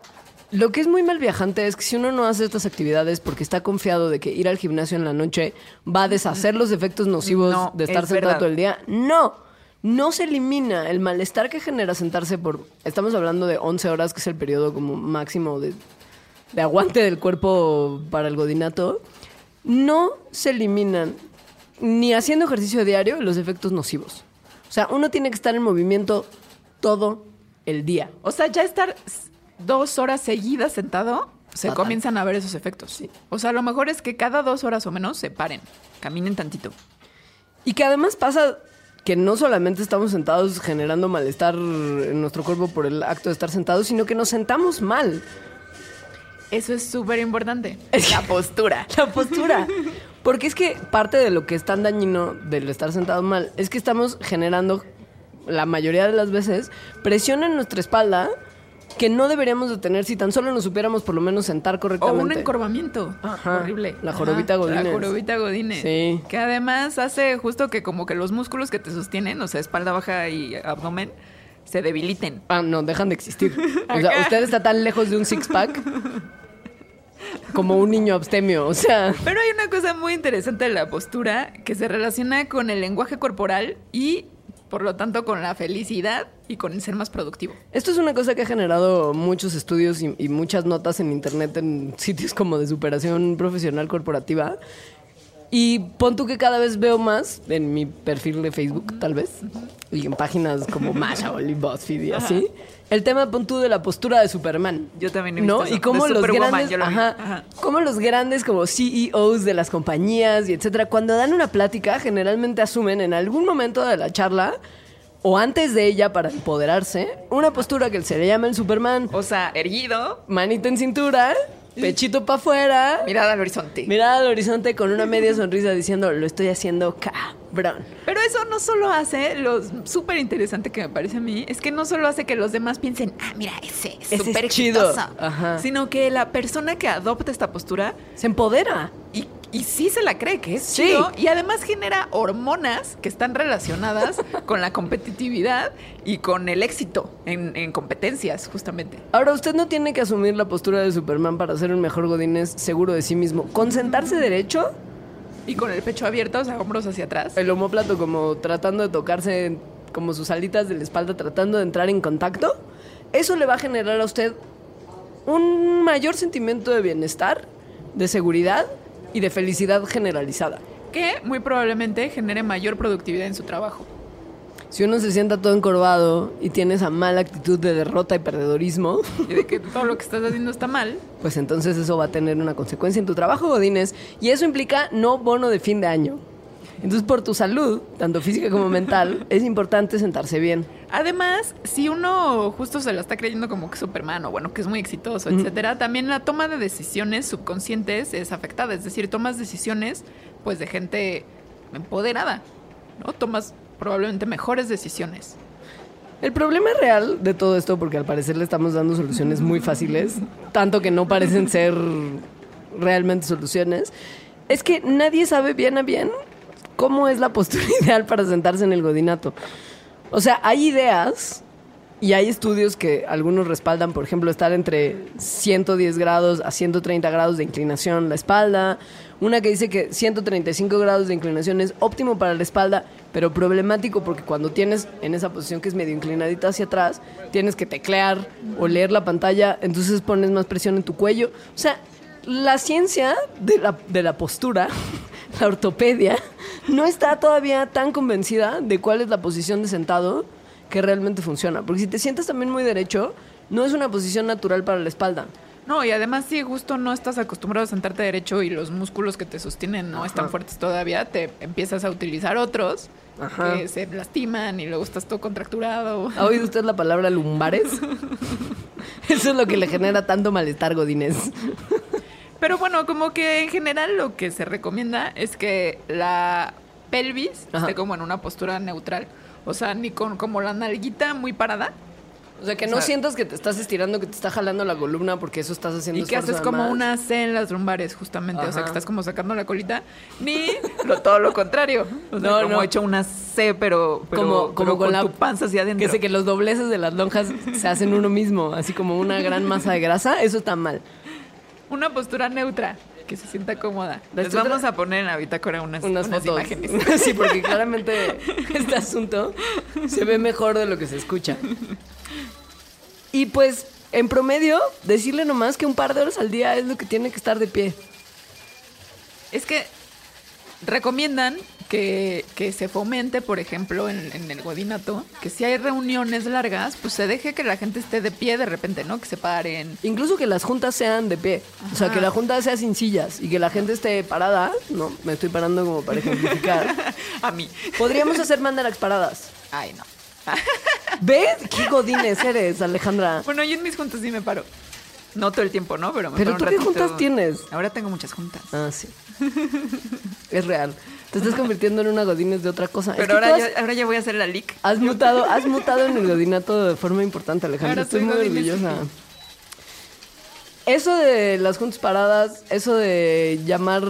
lo que es muy mal viajante es que si uno no hace estas actividades porque está confiado de que ir al gimnasio en la noche va a deshacer los efectos nocivos No, de estar es sentado verdad. todo el día, no. No se elimina el malestar que genera sentarse por... Estamos hablando de 11 horas, que es el periodo como máximo de, de aguante del cuerpo para el godinato. No se eliminan ni haciendo ejercicio diario los efectos nocivos. O sea, uno tiene que estar en movimiento todo el día. O sea, ya estar dos horas seguidas sentado, se comienzan a ver esos efectos. O sea, lo mejor es que cada dos horas o menos se paren, caminen tantito. Y que además pasa que no solamente estamos sentados generando malestar en nuestro cuerpo por el acto de estar sentados, sino que nos sentamos mal. Eso es súper importante. Es La postura. La postura. Porque es que parte de lo que es tan dañino del estar sentado mal es que estamos generando, la mayoría de las veces, presión en nuestra espalda que no deberíamos de tener si tan solo nos supiéramos por lo menos sentar O correctamente. un encorvamiento. Ajá. Horrible. La jorobita Godínez. La jorobita godines. Sí. Que además hace justo que como que los músculos que te sostienen, o sea, espalda baja y abdomen, se debiliten. Ah, no, dejan de existir. O sea, usted está tan lejos de un six-pack como un niño abstemio. O sea, Pero hay una cosa muy interesante de la postura que se relaciona con el lenguaje corporal y, por lo tanto, con la felicidad y con el ser más productivo. esto es una cosa que ha generado muchos estudios y, y muchas notas en internet en sitios como de superación profesional corporativa. Y pon tú que cada vez veo más en mi perfil de Facebook, tal vez, y en páginas como Mashable y BuzzFeed y así, el tema pon tú de la postura de Superman. Yo también he ¿No? visto eso, Y cómo los grandes, lo vi. ajá, Ajá. cómo los grandes como CEOs de las compañías y etcétera, cuando dan una plática, generalmente asumen en algún momento de la charla o antes de ella para empoderarse, una postura que se le llama el Superman, O sea, erguido, manita en cintura, pechito para afuera, mirada al horizonte. mirada al horizonte con una media sonrisa diciendo, lo estoy haciendo Pero eso no solo hace, lo súper interesante que me parece a mí, es que no solo hace que los demás piensen, ah, mira, ese es súper chido". Ajá. Sino que la persona que adopta esta postura Se empodera. y, y sí se la cree que es Sí. chido y además genera hormonas que están relacionadas con la competitividad y con el éxito en, en competencias, justamente. Ahora, usted no tiene que asumir la postura de Superman para ser un mejor godínez seguro de sí mismo. Con sentarse derecho, Y con el pecho abierto, o sea, hombros hacia atrás. el homóplato como tratando de tocarse como sus alitas de la espalda, tratando de entrar en contacto, eso le va a generar a usted un mayor sentimiento de bienestar, de seguridad y de felicidad generalizada. Que muy probablemente genere mayor productividad en su trabajo. Si uno se sienta todo encorvado y tiene esa mala actitud de derrota y perdedorismo, Y de que todo lo que estás haciendo está mal. pues entonces eso va a tener una consecuencia en tu trabajo, Godines, y eso implica no bono de fin de año. Entonces, por tu salud, tanto física como mental, es importante sentarse bien. Además, si uno justo se la está creyendo como que Superman o bueno, que es muy exitoso, etcétera, también la toma de decisiones subconscientes es afectada. Es decir, tomas decisiones pues de gente empoderada, ¿no? Tomas probablemente mejores decisiones. El problema real de todo esto, porque al parecer le estamos dando soluciones muy fáciles, tanto que no parecen ser realmente soluciones, es que nadie sabe bien a bien cómo es la postura ideal para sentarse en el godinato. O sea, hay ideas y hay estudios que algunos respaldan, por ejemplo, estar entre 110 grados a 130 grados de inclinación la espalda, Una que dice que 135 grados de inclinación es óptimo para la espalda, pero problemático porque cuando tienes en esa posición que es medio inclinadita hacia atrás, tienes que teclear o leer la pantalla, entonces pones más presión en tu cuello. O sea, la ciencia de la, de la postura, la ortopedia, no está todavía tan convencida de cuál es la posición de sentado que realmente funciona. Porque si te sientas también muy derecho, no es una posición natural para la espalda. No, y además si justo no estás acostumbrado a sentarte derecho y los músculos que te sostienen no están fuertes todavía, te empiezas a utilizar otros Ajá. que se lastiman y luego estás todo contracturado. ¿Ha oído usted la palabra lumbares? Eso es lo que le genera tanto malestar, Godínez. Pero bueno, como que en general lo que se recomienda es que la pelvis Ajá. esté como en una postura neutral. O sea, ni con como la nalguita muy parada O sea, que O no sea- sientas que te estás estirando, que te está jalando la columna porque eso estás haciendo y que haces como más. una C en las lumbares, justamente. O sea, Ajá. que estás como sacando la colita. Ni lo, todo lo contrario. O sea, No, como no. hecho una C, pero, pero, como, pero como con, la tu panza hacia adentro. Que sé que los dobleces de las lonjas se hacen uno mismo, así como una gran masa de grasa, eso está mal. Una postura neutra, que se sienta cómoda. Les vamos a poner en la bitácora unas, Unas, unas fotos. imágenes. Sí, porque claramente este asunto se ve mejor de lo que se escucha. Y pues, en promedio, decirle nomás que un par de horas al día es lo que tiene que estar de pie. Es que recomiendan que, que se fomente, por ejemplo, en, en el godinato, que si hay reuniones largas, pues se deje que la gente esté de pie de repente, ¿no? Que se paren. Incluso que las juntas sean de pie. O sea, que la junta sea sin sillas y que la gente esté parada. No, me estoy parando como para ejemplificar. A mí. Podríamos hacer mandalax paradas. Ay, no. ¿Ves? ¿Qué godines eres, Alejandra? Bueno, yo en mis juntas sí me paro. No todo el tiempo, ¿no? Pero me ¿Pero tú qué juntas tienes? Ahora tengo muchas juntas. Ah, sí. Es real. Te estás convirtiendo en una godines de otra cosa. Es Pero que ahora, has, ya, ahora ya voy a hacer la leak. has mutado, has mutado en el godinato de forma importante, Alejandra. Ahora Estoy muy godines, orgullosa. Eso de las juntas paradas, eso de llamar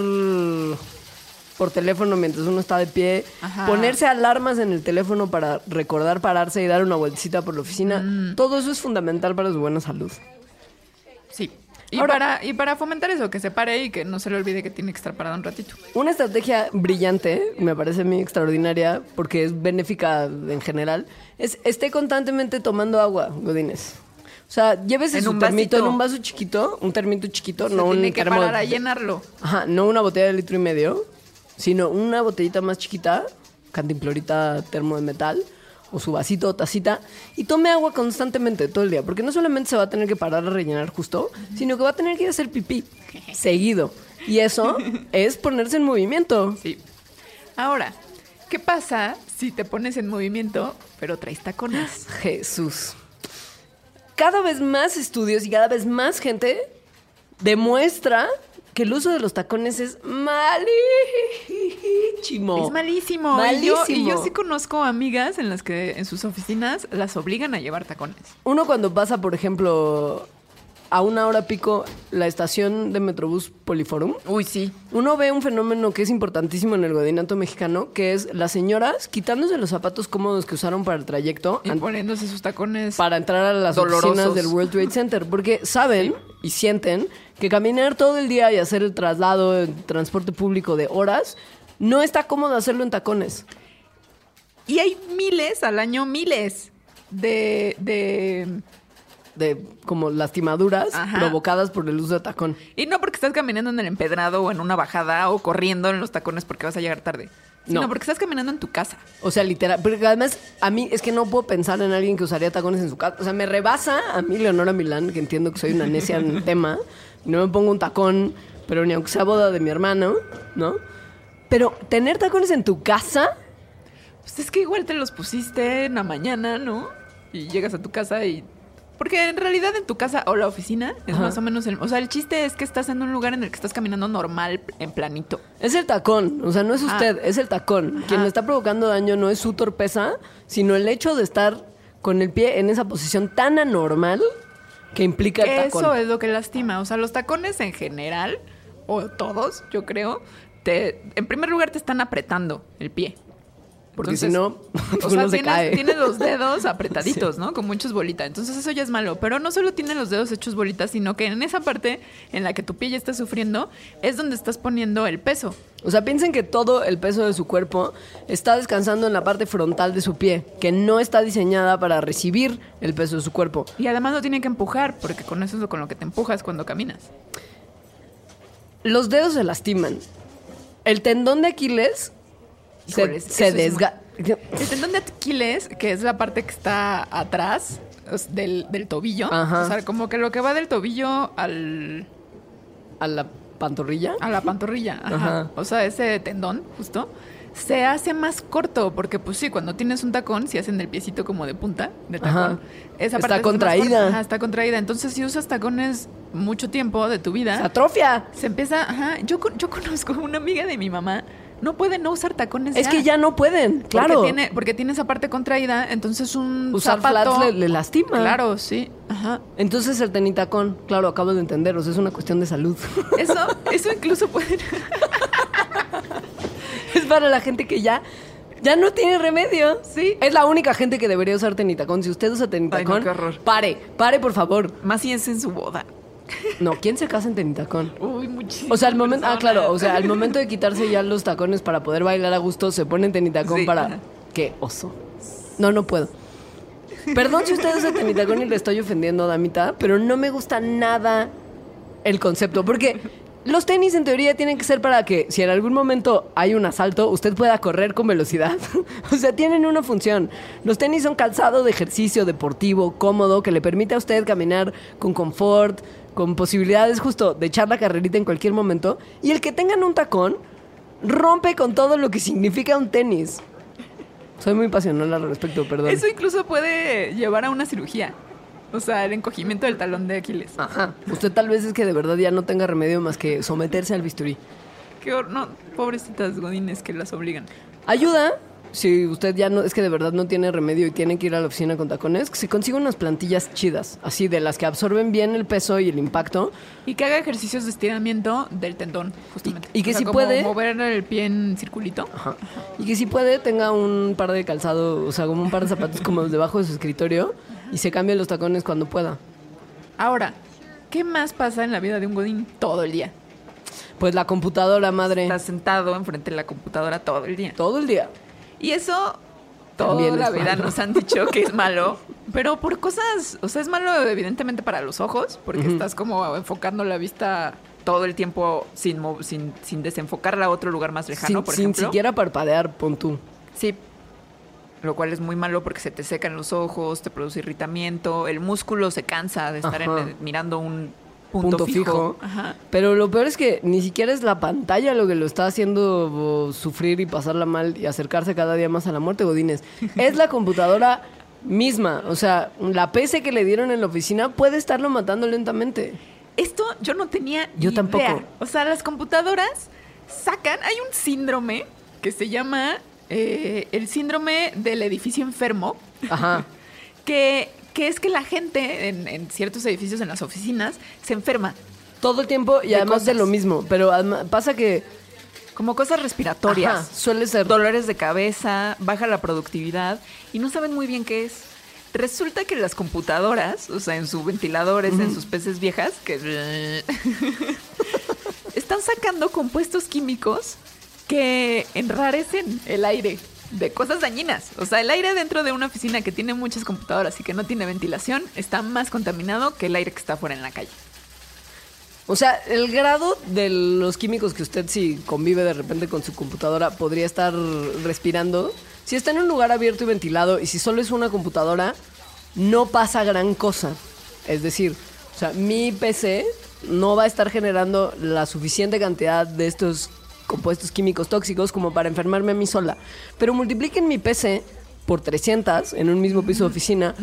por teléfono mientras uno está de pie, Ajá. ponerse alarmas en el teléfono para recordar pararse y dar una vueltecita por la oficina, Mm. todo eso es fundamental para su buena salud. Sí. Y, Ahora- para, y para fomentar eso, que se pare y que no se le olvide que tiene que estar parado un ratito. Una estrategia brillante, me parece a mí extraordinaria, porque es benéfica en general, es esté constantemente tomando agua, Godines. O sea, llévese En su un termito vasito. en un vaso chiquito, un termito chiquito, Se no un tiene que termo parar a llenarlo. Ajá, no una botella de litro y medio, sino una botellita más chiquita, cantimplorita termo de metal, o su vasito o tacita, y tome agua constantemente todo el día, porque no solamente se va a tener que parar a rellenar justo, sino que va a tener que ir a hacer pipí seguido. Y eso es ponerse en movimiento. Sí. Ahora, ¿qué pasa si te pones en movimiento, pero traes tacones? Jesús. Cada vez más estudios y cada vez más gente demuestra que el uso de los tacones es malísimo. Es malísimo. Malísimo. Y yo, y yo sí conozco amigas en las que en sus oficinas las obligan a llevar tacones. Uno cuando pasa, por ejemplo, a una hora pico la estación de Metrobús Poliforum, Uy, sí. uno ve un fenómeno que es importantísimo en el godinato mexicano, que es las señoras quitándose los zapatos cómodos que usaron para el trayecto Y poniéndose sus tacones. para entrar a las Dolorosos. oficinas del World Trade Center, porque saben y sienten que caminar todo el día y hacer el traslado en transporte público de horas no está cómodo hacerlo en tacones. Y hay miles al año, miles de, de... De como lastimaduras Ajá. provocadas por el uso de tacón. Y no porque estás caminando en el empedrado o en una bajada o corriendo en los tacones porque vas a llegar tarde. Sino No. porque estás caminando en tu casa. O sea, literal. Porque además, a mí es que no puedo pensar en alguien que usaría tacones en su casa. O sea, me rebasa a mí, Leonora Milán, que entiendo que soy una necia en el tema. No me pongo un tacón, pero ni aunque sea boda de mi hermano, ¿no? Pero tener tacones en tu casa, Pues es que igual te los pusiste en la mañana, ¿no? Y llegas a tu casa y... Porque en realidad en tu casa o la oficina es Ajá. más o menos el... O sea, el chiste es que estás en un lugar en el que estás caminando normal, en planito. es el tacón. O sea, no es Ah. usted, es el tacón. Quien le está provocando daño no es su torpeza, sino el hecho de estar con el pie en esa posición tan anormal que implica el tacón. Eso es lo que lastima. O sea, los tacones en general, o todos, yo creo, te, en primer lugar te están apretando el pie. Porque si no, O sea, uno se tienes, cae. tienes los dedos apretaditos, ¿no? Con muchos bolitas. Entonces eso ya es malo. Pero no solo tiene los dedos hechos bolitas, sino que en esa parte en la que tu pie ya está sufriendo es donde estás poniendo el peso. O sea, piensen que todo el peso de su cuerpo está descansando en la parte frontal de su pie, que no está diseñada para recibir el peso de su cuerpo. Y además no tiene que empujar, porque con eso es con lo que te empujas cuando caminas. Los dedos se lastiman. El tendón de Aquiles se, se desga... El tendón de Aquiles, que es la parte que está atrás del, del tobillo, Ajá. o sea, como que lo que va del tobillo al, a la pantorrilla. a la pantorrilla, ajá. Ajá. o sea, ese tendón justo, se hace más corto, porque pues sí, cuando tienes un tacón, si hacen el piecito como de punta, de tacón, Ajá. esa Está parte es más contraída. Ajá, está contraída. Entonces, si usas tacones mucho tiempo de tu Se vida, atrofia. se empieza, ajá, yo, yo conozco una amiga de mi mamá, no puede no usar tacones Es que ya no pueden, claro. Porque tiene, porque tiene esa parte contraída, entonces un Usar zapato... flats le, le lastima. Claro, sí. Ajá. Entonces el tenitacón, claro, acabo de entender, o sea, es una cuestión de salud. Eso, eso incluso puede... es para la gente que ya, ya no tiene remedio. Sí. Es la única gente que debería usar tenitacón. Si usted usa tenitacón, Ay, no, qué horror. pare, pare por favor. Más si es en su boda. No, ¿quién se casa en tenitacón? Uy, muchísimo. O sea, al momento, ah, claro, o sea, al momento de quitarse ya los tacones para poder bailar a gusto, se ponen tenitacón Sí, para. ¡Qué oso! No, no puedo. Perdón si usted usa tenitacón y le estoy ofendiendo, damita, pero no me gusta nada el concepto. Porque los tenis, en teoría, tienen que ser para que, si en algún momento hay un asalto, usted pueda correr con velocidad. o sea, tienen una función. Los tenis son calzado de ejercicio deportivo, cómodo, que le permite a usted caminar con confort, con posibilidades justo de echar la carrerita en cualquier momento. Y el que tengan un tacón rompe con todo lo que significa un tenis. Soy muy pasional al respecto, perdón. Eso incluso puede llevar a una cirugía. O sea, el encogimiento del talón de Aquiles. Ajá. Usted tal vez es que de verdad ya no tenga remedio más que someterse al bisturí. Qué hor- no, pobrecitas godines que las obligan. Ayuda, si usted ya no, es que de verdad no tiene remedio y tiene que ir a la oficina con tacones, que se consiga unas plantillas chidas, así de las que absorben bien el peso y el impacto. Y que haga ejercicios de estiramiento del tendón, justamente. Y- y que O sea, si como puede- mover el pie en circulito. Ajá. Y que si puede, tenga un par de calzado, o sea, como un par de zapatos como debajo de su escritorio y se cambie los tacones cuando pueda. Ahora, ¿qué más pasa en la vida de un godín todo el día? Pues la computadora, madre. Estás sentado enfrente de la computadora todo el día. Todo el día. Y eso toda También la vida malo. nos han dicho que es malo, pero por cosas, o sea, es malo evidentemente para los ojos, porque estás como enfocando la vista todo el tiempo sin, sin, sin desenfocarla a otro lugar más lejano, sin, por sin ejemplo. siquiera parpadear, pon tú. Sí. Lo cual es muy malo porque se te secan los ojos, te produce irritamiento, el músculo se cansa de estar en- mirando un punto, Punto fijo. fijo. Ajá. Pero lo peor es que ni siquiera es la pantalla lo que lo está haciendo sufrir y pasarla mal y acercarse cada día más a la muerte, Godines. Es la computadora misma. O sea, la PC que le dieron en la oficina puede estarlo matando lentamente. Esto yo no tenía Yo idea. tampoco. O sea, las computadoras sacan, hay un síndrome que se llama eh, el síndrome del edificio enfermo, Ajá. que, que es que la gente en, en ciertos edificios, en las oficinas, se enferma. Todo el tiempo y De además de lo mismo. Pero además- pasa que Como cosas respiratorias. Ajá, suele ser. dolores de cabeza, baja la productividad y no saben muy bien qué es. Resulta que las computadoras, o sea, en sus ventiladores, en sus peces viejas, que están sacando compuestos químicos que enrarecen el aire de cosas dañinas. O sea, el aire dentro de una oficina que tiene muchas computadoras y que no tiene ventilación está más contaminado que el aire que está fuera en la calle. O sea, el grado de los químicos que usted si convive de repente con su computadora podría estar respirando, si está en un lugar abierto y ventilado y si solo es una computadora, no pasa gran cosa. Es decir, o sea, mi PC no va a estar generando la suficiente cantidad de estos compuestos químicos tóxicos como para enfermarme a mí sola. Pero multipliquen mi PC por 300 en un mismo piso de oficina,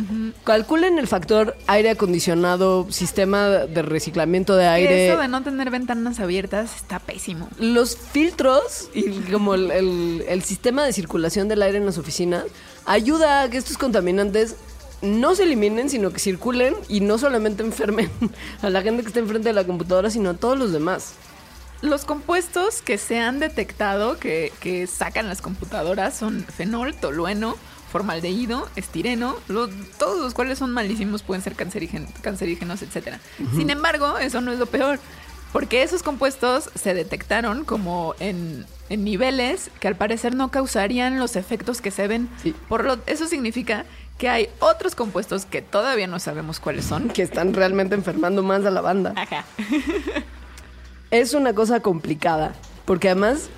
calculen el factor aire acondicionado, sistema de reciclamiento de aire, Eso de no tener ventanas abiertas está pésimo. los filtros y como el, el- el sistema de circulación del aire en las oficinas ayuda a que estos contaminantes no se eliminen, sino que circulen y no solamente enfermen a la gente que está enfrente de la computadora, sino a todos los demás. Los compuestos que se han detectado que, que sacan las computadoras son fenol, tolueno, formaldehído, estireno, lo- todos los cuales son malísimos, pueden ser cancerígenos, etc. Sin embargo, eso no es lo peor, porque esos compuestos se detectaron como en, en niveles que al parecer no causarían los efectos que se ven. Sí. Por lo, eso significa que hay otros compuestos que todavía no sabemos cuáles son. Que están realmente enfermando más a la banda. Ajá. Es una cosa complicada. Porque además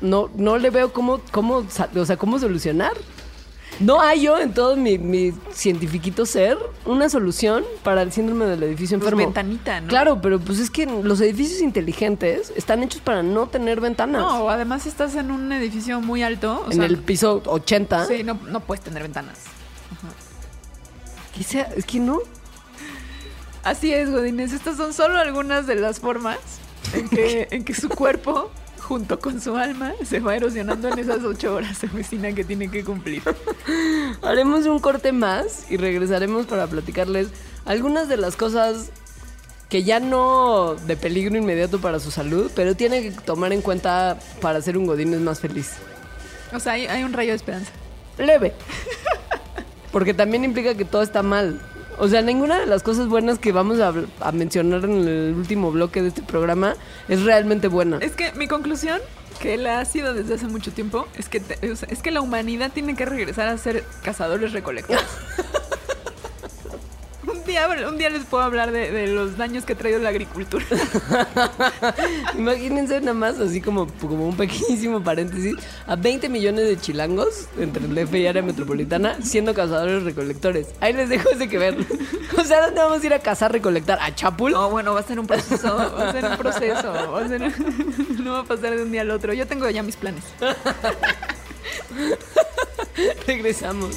no, no le veo cómo, cómo, o sea, cómo solucionar. No hay yo en todo mi, mi cientifiquito ser una solución para el síndrome del edificio Pues enfermo. ventanita, ¿no? Claro, pero pues es que los edificios inteligentes están hechos para no tener ventanas. No, además estás en un edificio muy alto. o en sea, el piso 80. Sí, no, no puedes tener ventanas. Que sea- es que no. Así es, Godínez. Estas son solo algunas de las formas en que, en que su cuerpo, junto con su alma, se va erosionando en esas ocho horas de oficina que tiene que cumplir. Haremos un corte más y regresaremos para platicarles algunas de las cosas que ya no de peligro inmediato para su salud, pero tiene que tomar en cuenta para ser un Godínez más feliz. O sea, hay, hay un rayo de esperanza. Leve. Porque también implica que todo está mal. O sea, ninguna de las cosas buenas que vamos a, a mencionar en el último bloque de este programa es realmente buena. Es que mi conclusión, que la ha sido desde hace mucho tiempo, es que, te- es que la humanidad tiene que regresar a ser cazadores recolectores. un, día, un día les puedo hablar de, de los daños que ha traído la agricultura. Imagínense nada más, así como, como un pequeñísimo paréntesis, a 20 millones de chilangos entre el DF y área metropolitana siendo cazadores recolectores. Ahí les dejo ese que ver. O sea, ¿dónde vamos a ir a cazar recolectar? ¿A Chapul? No, bueno, va a ser un proceso, va a ser un proceso, va a ser- no va a pasar de un día al otro. Yo tengo ya mis planes. Regresamos.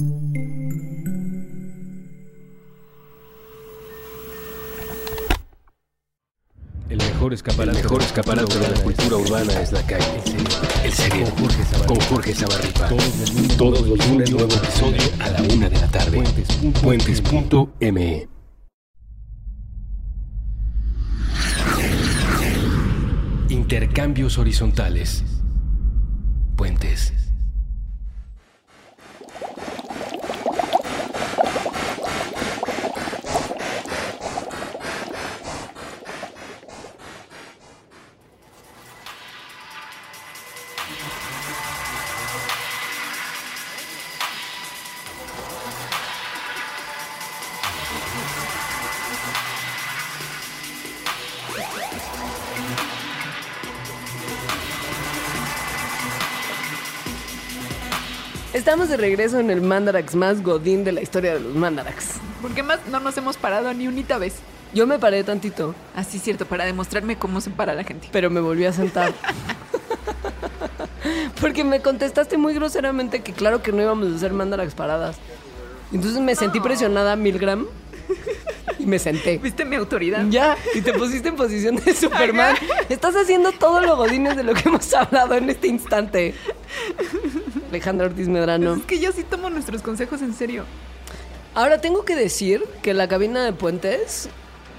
El mejor escaparate, El mejor escaparate de la cultura urbana es la calle. El cerebro. Con Jorge Zabarripa. Todos los lunes, nuevo episodio a la una de la tarde. Puentes.me. Intercambios horizontales. Puentes. Regreso en el Mandarax más godín de la historia de los Mandarax. Porque más no nos hemos parado ni unita vez. Yo me paré tantito, Así es cierto, para demostrarme cómo se para la gente. pero me volví a sentar. Porque me contestaste muy groseramente que claro que no íbamos a hacer Mandarax paradas. Entonces me sentí presionada a Milgram y me senté. ¿Viste mi autoridad? Ya, y te pusiste en posición de Superman. Estás haciendo todo lo godines de lo que hemos hablado en este instante. Alejandra Ortiz Medrano. Es que yo sí tomo nuestros consejos en serio. Ahora tengo que decir que la cabina de puentes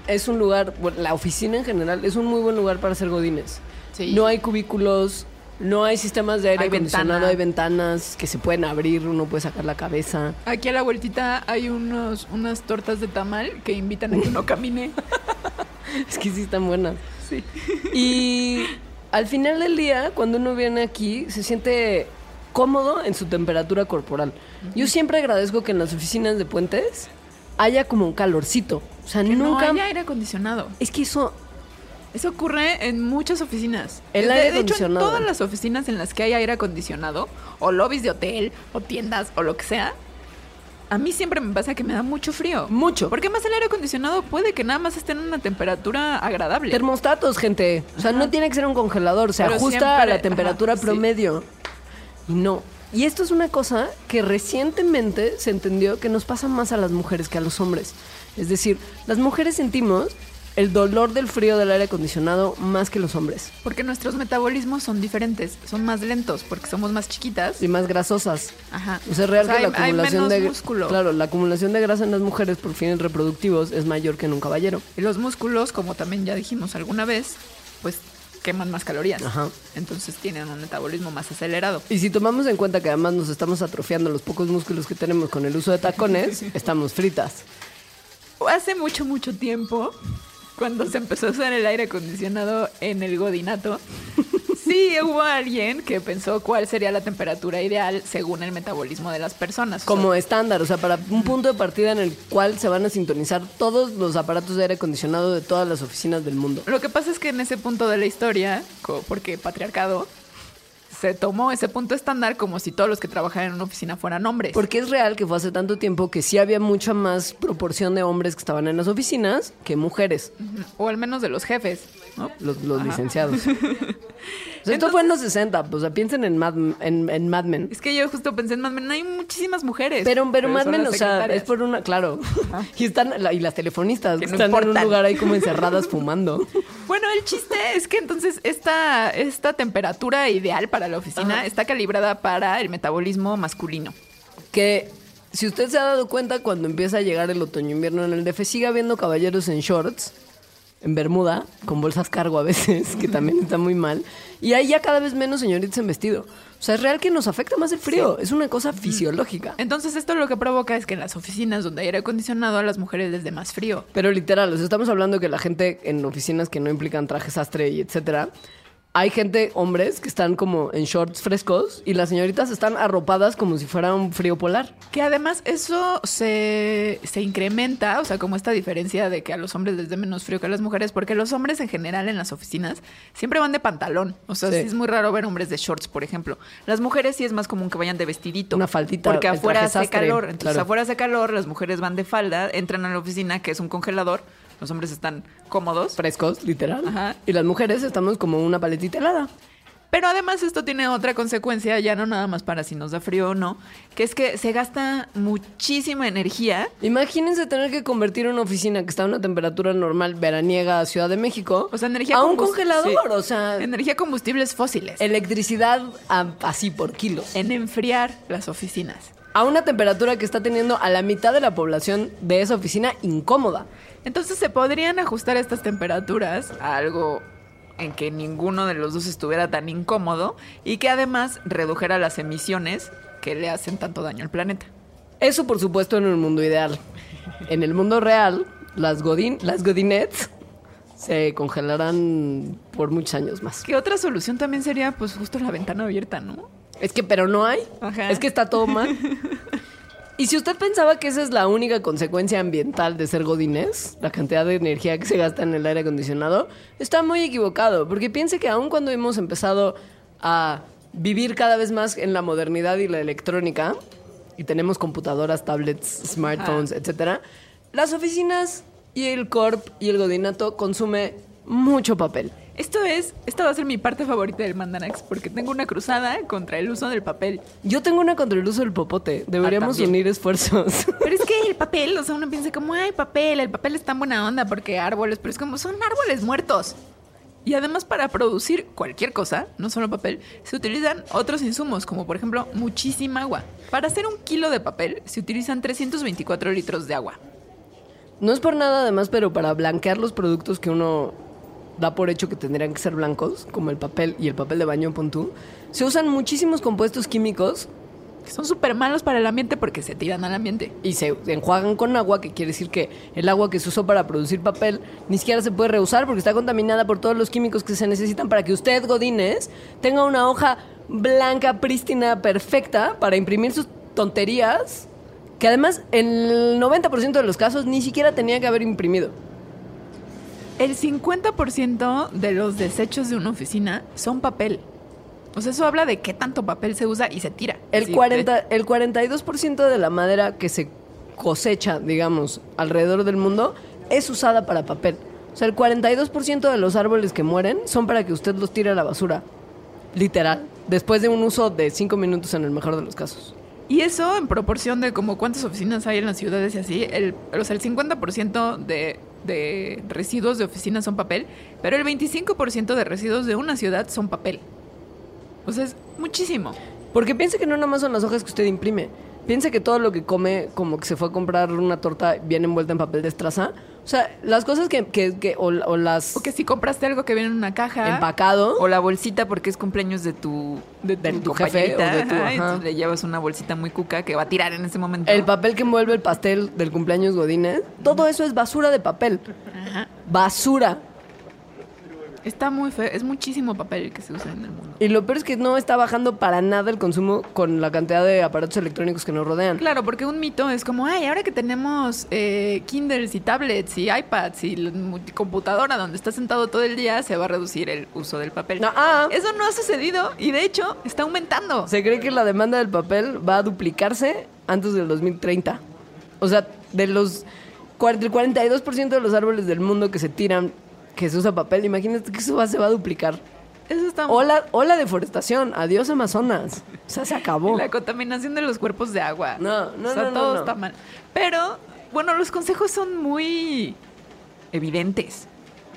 es un lugar, bueno, la oficina en general es un muy buen lugar para hacer godines. Sí. No hay cubículos, No hay sistemas de aire Hay acondicionado, ventana. hay ventanas que se pueden abrir, uno puede sacar la cabeza. Aquí a la vueltita hay unos, unas tortas de tamal que invitan a que uno camine. Es que sí están buenas. Sí. Y al final del día, cuando uno viene aquí, se siente cómodo en su temperatura corporal. Yo siempre agradezco que en las oficinas de puentes haya como un calorcito. O sea, Que nunca... no haya aire acondicionado. Es que eso... Eso ocurre en muchas oficinas. El de, aire de hecho, en todas las oficinas en las que hay aire acondicionado, o lobbies de hotel, o tiendas, o lo que sea, a mí siempre me pasa que me da mucho frío. Mucho. Porque más el aire acondicionado puede que nada más esté en una temperatura agradable. Termostatos, gente. O sea, no tiene que ser un congelador. Se Pero ajusta a siempre- la temperatura ajá, sí. Y no. Y esto es una cosa que recientemente se entendió que nos pasa más a las mujeres que a los hombres. Es decir, las mujeres sentimos el dolor del frío del aire acondicionado más que los hombres. Porque nuestros metabolismos son diferentes, son más lentos, porque somos más chiquitas. Y más grasosas. Ajá. O sea, es real O sea, que la hay- acumulación de músculo. Claro, la acumulación de grasa en las mujeres por fines reproductivos es mayor que en un caballero. Y los músculos, como también ya dijimos alguna vez, pues queman más calorías. Ajá. Entonces tienen un metabolismo más acelerado. Y si tomamos en cuenta que además nos estamos atrofiando los pocos músculos que tenemos con el uso de tacones, estamos fritas. Hace mucho, mucho tiempo, cuando se empezó a usar el aire acondicionado en el godinato, sí hubo alguien que pensó cuál sería la temperatura ideal según el metabolismo de las personas. O sea, Como estándar, o sea, para un punto de partida en el cual se van a sintonizar todos los aparatos de aire acondicionado de todas las oficinas del mundo. Lo que pasa es que en ese punto de la historia, porque patriarcado, se tomó ese punto estándar como si todos los que trabajaran en una oficina fueran hombres. Porque es real que fue hace tanto tiempo que sí había mucha más proporción de hombres que estaban en las oficinas que mujeres, O al menos de los jefes, ¿no? los, licenciados. O sea, esto fue en los 60, pues, o sea, piensen en Mad, en, en Mad Men. Es que yo justo pensé en Mad Men, hay muchísimas mujeres. Pero, pero Mad Men, o sea, es por una, claro. Y están, y las telefonistas Que que no están en un lugar ahí como encerradas fumando. Bueno, el chiste es que entonces esta, esta temperatura ideal para la oficina Ajá. está calibrada para el metabolismo masculino. Que si usted se ha dado cuenta cuando empieza a llegar el otoño-invierno en el DF, sigue habiendo caballeros en shorts, en bermuda, con bolsas cargo a veces, que también está muy mal. Y hay ya cada vez menos señoritas en vestido. O sea, es real que nos afecta más el frío. Es una cosa fisiológica. Entonces esto lo que provoca es que en las oficinas donde hay aire acondicionado a las mujeres les dé más frío. Pero literal, o sea, estamos hablando que la gente en oficinas que no implican trajes sastre y etcétera, hay gente, hombres, que están como en shorts frescos y las señoritas están arropadas como si fuera un frío polar. Que además eso se, se incrementa, o sea, como esta diferencia de que a los hombres les dé menos frío que a las mujeres, porque los hombres en general en las oficinas siempre van de pantalón. O sea, Sí. sí es muy raro ver hombres de shorts, por ejemplo. Las mujeres sí es más común que vayan de vestidito. Una faldita, Porque afuera hace sastre, calor. Entonces, claro. afuera hace calor, las mujeres van de falda, entran a la oficina, que es un congelador. Los hombres están cómodos. Frescos, literal. Ajá. Y las mujeres estamos como una paletita helada. Pero además esto tiene otra consecuencia, ya no nada más para si nos da frío o no, que es que se gasta muchísima energía Imagínense tener que convertir una oficina que está a una temperatura normal veraniega a Ciudad de México O sea, energía a un congelador. sí. O sea, Energía combustibles fósiles. electricidad a- así por kilos. En enfriar las oficinas. A una temperatura que está teniendo a la mitad de la población de esa oficina incómoda. Entonces se podrían ajustar estas temperaturas a algo en que ninguno de los dos estuviera tan incómodo y que además redujera las emisiones que le hacen tanto daño al planeta. Eso, por supuesto, en un mundo ideal. En el mundo real, las, godin, las godinettes se congelarán por muchos años más. Que otra solución también sería pues justo la ventana abierta, ¿no? Es que, pero no hay. Ajá. Es que está todo mal. Y si usted pensaba que esa es la única consecuencia ambiental de ser godines, la cantidad de energía que se gasta en el aire acondicionado, está muy equivocado. Porque piense que aun cuando hemos empezado a vivir cada vez más en la modernidad y la electrónica, y tenemos computadoras, tablets, smartphones, etcétera, las oficinas y el corp y el godinato consume mucho papel. Esto es, esta va a ser mi parte favorita del Mandanax porque tengo una cruzada contra el uso del papel. Yo tengo una contra el uso del popote. Deberíamos unir esfuerzos. Pero es que el papel, o sea, uno piensa como, ay, papel, el papel es tan buena onda porque árboles, pero es como, son árboles muertos. Y además para producir cualquier cosa, no solo papel, se utilizan otros insumos, como por ejemplo muchísima agua. Para hacer un kilo de papel se utilizan 324 litros de agua. No es por nada además, pero para blanquear los productos que uno da por hecho que tendrían que ser blancos, como el papel y el papel de baño en tú, se usan muchísimos compuestos químicos Que son súper malos para el ambiente porque se tiran al ambiente. y se enjuagan con agua, que quiere decir que el agua que se usó para producir papel ni siquiera se puede reusar porque está contaminada por todos los químicos que se necesitan para que usted, Godínez, tenga una hoja blanca, prístina, perfecta para imprimir sus tonterías, que además en el 90% de los casos ni siquiera tenía que haber imprimido. El 50% de los desechos de una oficina son papel. O sea, eso habla de qué tanto papel se usa y se tira. El, Sí, 40, el 42% de la madera que se cosecha, digamos, alrededor del mundo es usada para papel. O sea, el 42% de los árboles que mueren son para que usted los tire a la basura. Literal. Después de un uso de 5 minutos en el mejor de los casos. Y eso en proporción de como cuántas oficinas hay en las ciudades y así, el, o sea, el 50% de, de residuos de oficinas son papel, pero el 25% de residuos de una ciudad son papel. O sea, es muchísimo. Porque piense que no nada más son las hojas que usted imprime. Piense que todo lo que come, como que se fue a comprar una torta, viene envuelta en papel de estraza. O sea, las cosas que, que, que- o, o las O que si compraste algo que viene en una caja. empacado. O la bolsita porque es cumpleaños de tu, de De tu, tu jefe o de tu- ajá, le llevas una bolsita muy cuca que va a tirar en ese momento. El papel que envuelve el pastel del cumpleaños Godínez, todo eso es basura de papel. Basura. Está muy feo. Es muchísimo papel el que se usa en el mundo. Y lo peor es que no está bajando para nada el consumo con la cantidad de aparatos electrónicos que nos rodean. Claro, porque un mito es como, ay, ahora que tenemos eh, Kindles y tablets y iPads y la multicomputadora donde estás sentado todo el día, se va a reducir el uso del papel. No, ah. Eso no ha sucedido y de hecho está aumentando. Se cree que la demanda del papel va a duplicarse antes del 2030. O sea, de los cuar- del 42% de los árboles del mundo que se tiran, que se usa papel, imagínate que eso va, se va a duplicar. Eso está O la, o la deforestación, adiós Amazonas. O sea, se acabó. La contaminación de los cuerpos de agua. No, no, O sea, no, no, todo no. está mal. Pero, bueno, los consejos son muy Evidentes.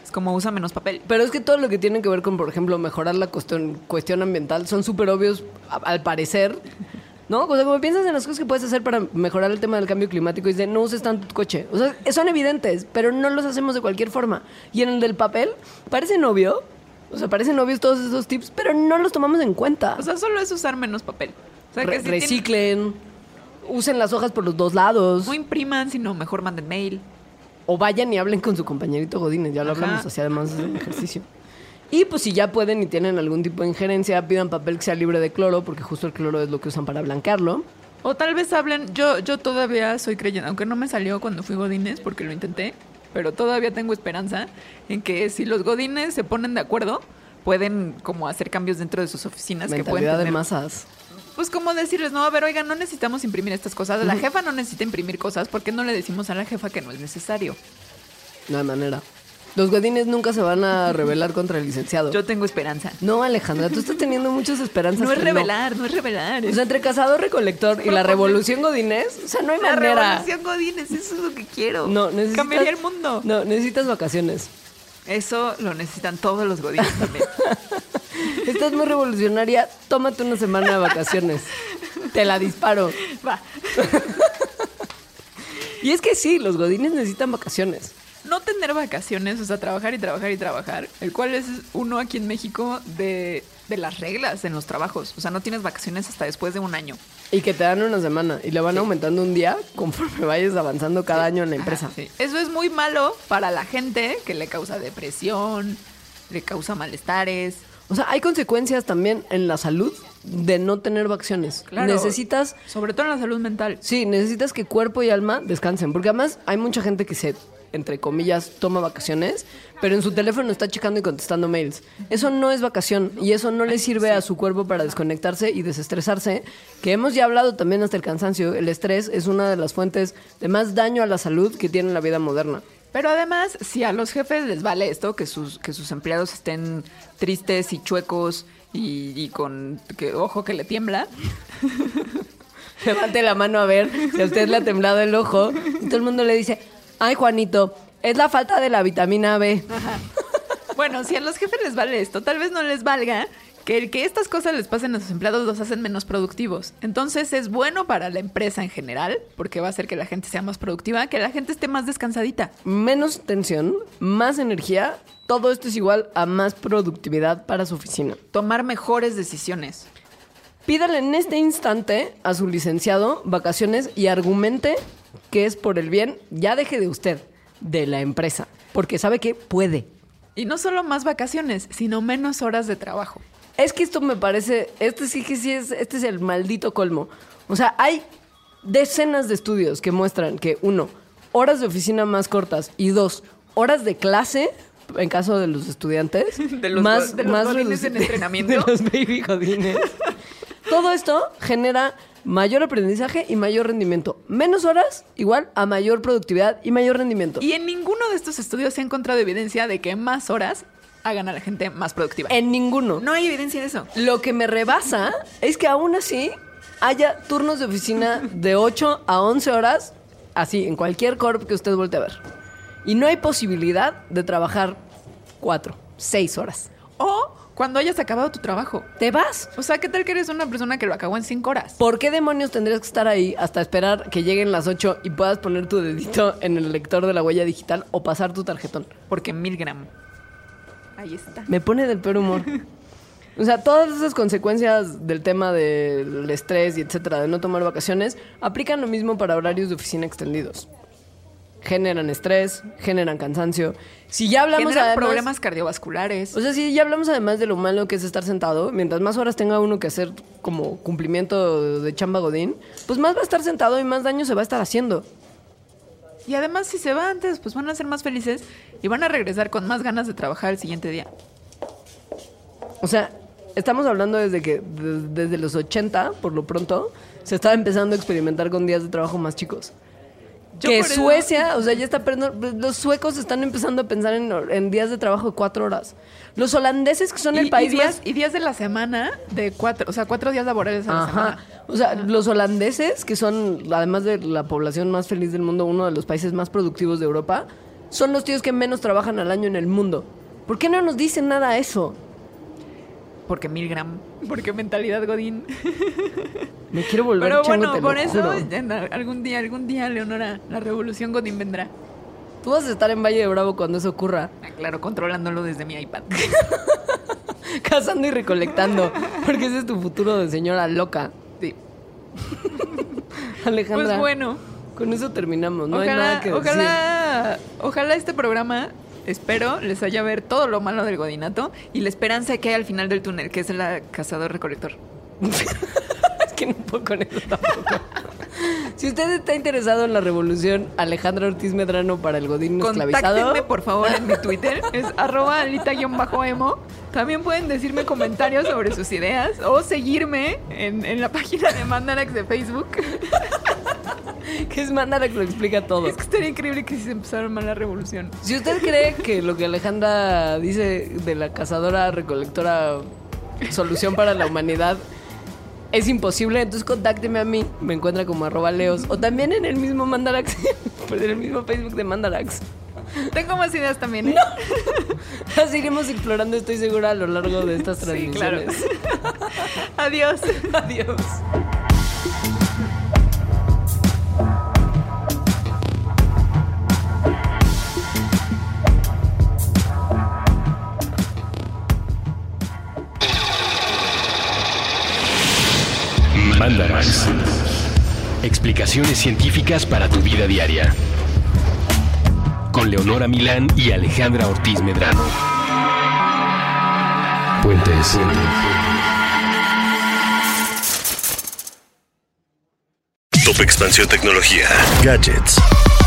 Es como usa menos papel. Pero es que todo lo que tiene que ver con, por ejemplo, mejorar la cuestión, cuestión ambiental son súper obvios, al parecer. ¿No? O sea, como piensas en las cosas que puedes hacer para mejorar el tema del cambio climático y de no uses tanto tu coche. O sea, son evidentes, pero no los hacemos de cualquier forma. Y en el del papel, parece obvio. O sea, parecen obvios todos esos tips, pero no los tomamos en cuenta. O sea, solo es usar menos papel. O sea, Re- que si tienen- reciclen, usen las hojas por los dos lados. no impriman, sino mejor manden mail. O vayan y hablen con su compañerito Godínez, ya lo Ajá. hablamos así además del ejercicio. Y pues si ya pueden y tienen algún tipo de injerencia, pidan papel que sea libre de cloro, porque justo el cloro es lo que usan para blanquearlo. O tal vez hablen, yo, yo todavía soy creyente, aunque no me salió cuando fui Godines, porque lo intenté, pero todavía tengo esperanza en que si los Godines se ponen de acuerdo, Pueden como hacer cambios dentro de sus oficinas que pueden Mentalidad de tener. masas. pues como decirles, no, a ver, oigan, no necesitamos imprimir estas cosas, la jefa no necesita imprimir cosas, ¿por qué no le decimos a la jefa que no es necesario? No hay manera. Los godines nunca se van a rebelar contra el licenciado. Yo tengo esperanza. No, Alejandra, tú estás teniendo muchas esperanzas. No es revelar, no, es revelar. O sea, entre cazador recolector y la revolución godinés, o sea, no hay la manera. revolución Godines, eso es lo que quiero. No, necesitas... Cambiaría el mundo. No, necesitas vacaciones. Eso lo necesitan todos los godines también. Estás muy revolucionaria, tómate una semana de vacaciones. Te la disparo. Va. Y es que sí, los godines necesitan vacaciones. Tener vacaciones, o sea, trabajar y trabajar y trabajar, el cual es uno aquí en México de, de las reglas en los trabajos. O sea, no tienes vacaciones hasta después de un año. Y que te dan una semana y le van aumentando un día conforme vayas avanzando cada año en la empresa. Sí. Eso es muy malo para la gente que le causa depresión, le causa malestares. O sea, hay consecuencias también en la salud de no tener vacaciones. Claro. Necesitas, Sobre todo en la salud mental. sí, necesitas que cuerpo y alma descansen. Porque además hay mucha gente que se, entre comillas, toma vacaciones, pero en su teléfono está checando y contestando mails. Eso no es vacación y eso no le sirve a su cuerpo para desconectarse y desestresarse. Que hemos ya hablado también hasta el cansancio. El estrés es una de las fuentes de más daño a la salud que tiene la vida moderna. Pero además, si a los jefes les vale esto, que sus, que sus empleados estén tristes y chuecos y, y con que ojo que le tiembla, Levante la mano a ver si a usted le ha temblado el ojo. Y todo el mundo le dice, ay Juanito, es la falta de la vitamina B. Bueno, si a los jefes les vale esto, tal vez no les valga que el que estas cosas les pasen a sus empleados los hacen menos productivos. Entonces es bueno para la empresa en general, porque va a hacer que la gente sea más productiva, que la gente esté más descansadita. Menos tensión, más energía, todo esto es igual a más productividad para su oficina. Tomar mejores decisiones. Pídale en este instante a su licenciado vacaciones y argumente que es por el bien, ya deje de usted, de la empresa, porque sabe que puede. Y no solo más vacaciones, sino menos horas de trabajo. Es que esto me parece, este sí que sí es, este es el maldito colmo. O sea, hay decenas de estudios que muestran que uno, horas de oficina más cortas y dos, horas de clase, en caso de los estudiantes, De los de reduci- en entrenamiento. de los baby godines. Todo esto genera mayor aprendizaje y mayor rendimiento. Menos horas igual a mayor productividad y mayor rendimiento. Y en ninguno de estos estudios se ha encontrado evidencia de que más horas hagan a la gente más productiva. en ninguno. No hay evidencia de eso. Lo que me rebasa es que aún así haya turnos de oficina de 8 a 11 horas, así, en cualquier corp que usted voltee a ver. Y no hay posibilidad de trabajar 4, 6 horas. O cuando hayas acabado tu trabajo. Te vas. O sea, ¿qué tal que eres una persona que lo acabó en cinco horas? ¿Por qué demonios tendrías que estar ahí hasta esperar que lleguen las 8 y puedas poner tu dedito en el lector de la huella digital o pasar tu tarjetón? Porque Milgram. Ahí está. Me pone del peor humor. O sea, todas esas consecuencias del tema del estrés y etcétera, de no tomar vacaciones, aplican lo mismo para horarios de oficina extendidos. Generan estrés, generan cansancio. Si ya hablamos Generan además, problemas cardiovasculares. O sea, si ya hablamos además de lo malo que es estar sentado, mientras más horas tenga uno que hacer como cumplimiento de chamba godín, pues más va a estar sentado y más daño se va a estar haciendo. Y además, si se va antes, pues van a ser más felices y van a regresar con más ganas de trabajar el siguiente día. O sea, estamos hablando desde que de- desde los 80, por lo pronto, se estaba empezando a experimentar con días de trabajo más chicos. Que eso- Suecia, o sea, ya está perdiendo. Los suecos están empezando a pensar en, en días de trabajo de cuatro horas. Los holandeses, que son y, el país y días, más. y días de la semana de cuatro, o sea, cuatro días laborales a la semana. O sea, los holandeses, que son, además de la población más feliz del mundo, uno de los países más productivos de Europa, son los tíos que menos trabajan al año en el mundo. ¿Por qué no nos dicen nada a eso? Porque Milgram. Porque mentalidad Godín. Me quiero volver Pero chango, bueno, por eso, juro. a- algún día, algún día, Leonora, la revolución Godín vendrá. Tú vas a estar en Valle de Bravo cuando eso ocurra, Ah, Claro, controlándolo desde mi iPad. cazando y recolectando, porque ese es tu futuro de señora loca. Sí. Alejandra, Pues bueno, con eso terminamos, no hay nada que decir. ojalá, ojalá este programa, espero, les haya ver todo lo malo del godinato y la esperanza que hay al final del túnel, que es el cazador recolector. Es que no puedo con eso tampoco. Si usted está interesado en la revolución Alejandra Ortiz Medrano para el Godín esclavizado, Contáctenme por favor en mi Twitter, es arroba alita-emo. También pueden decirme comentarios sobre sus ideas o seguirme en, en la página de Mandarax de Facebook. que es Mandara que lo explica todo. Es que estaría increíble que si se empezara mal la revolución. Si usted cree que lo que Alejandra dice de la cazadora recolectora solución para la humanidad es imposible, entonces contácteme a mí. Me encuentra como arroba leos. O también en el mismo Mandarax, en el mismo Facebook de Mandarax. Tengo más ideas también, ¿eh? Las iremos explorando, estoy segura, a lo largo de estas Sí, claro. Adiós. Adiós. Explicaciones científicas para tu vida diaria. Con Leonora Milán y Alejandra Ortiz Medrano. Puentes. Top Expansión Tecnología. Gadgets.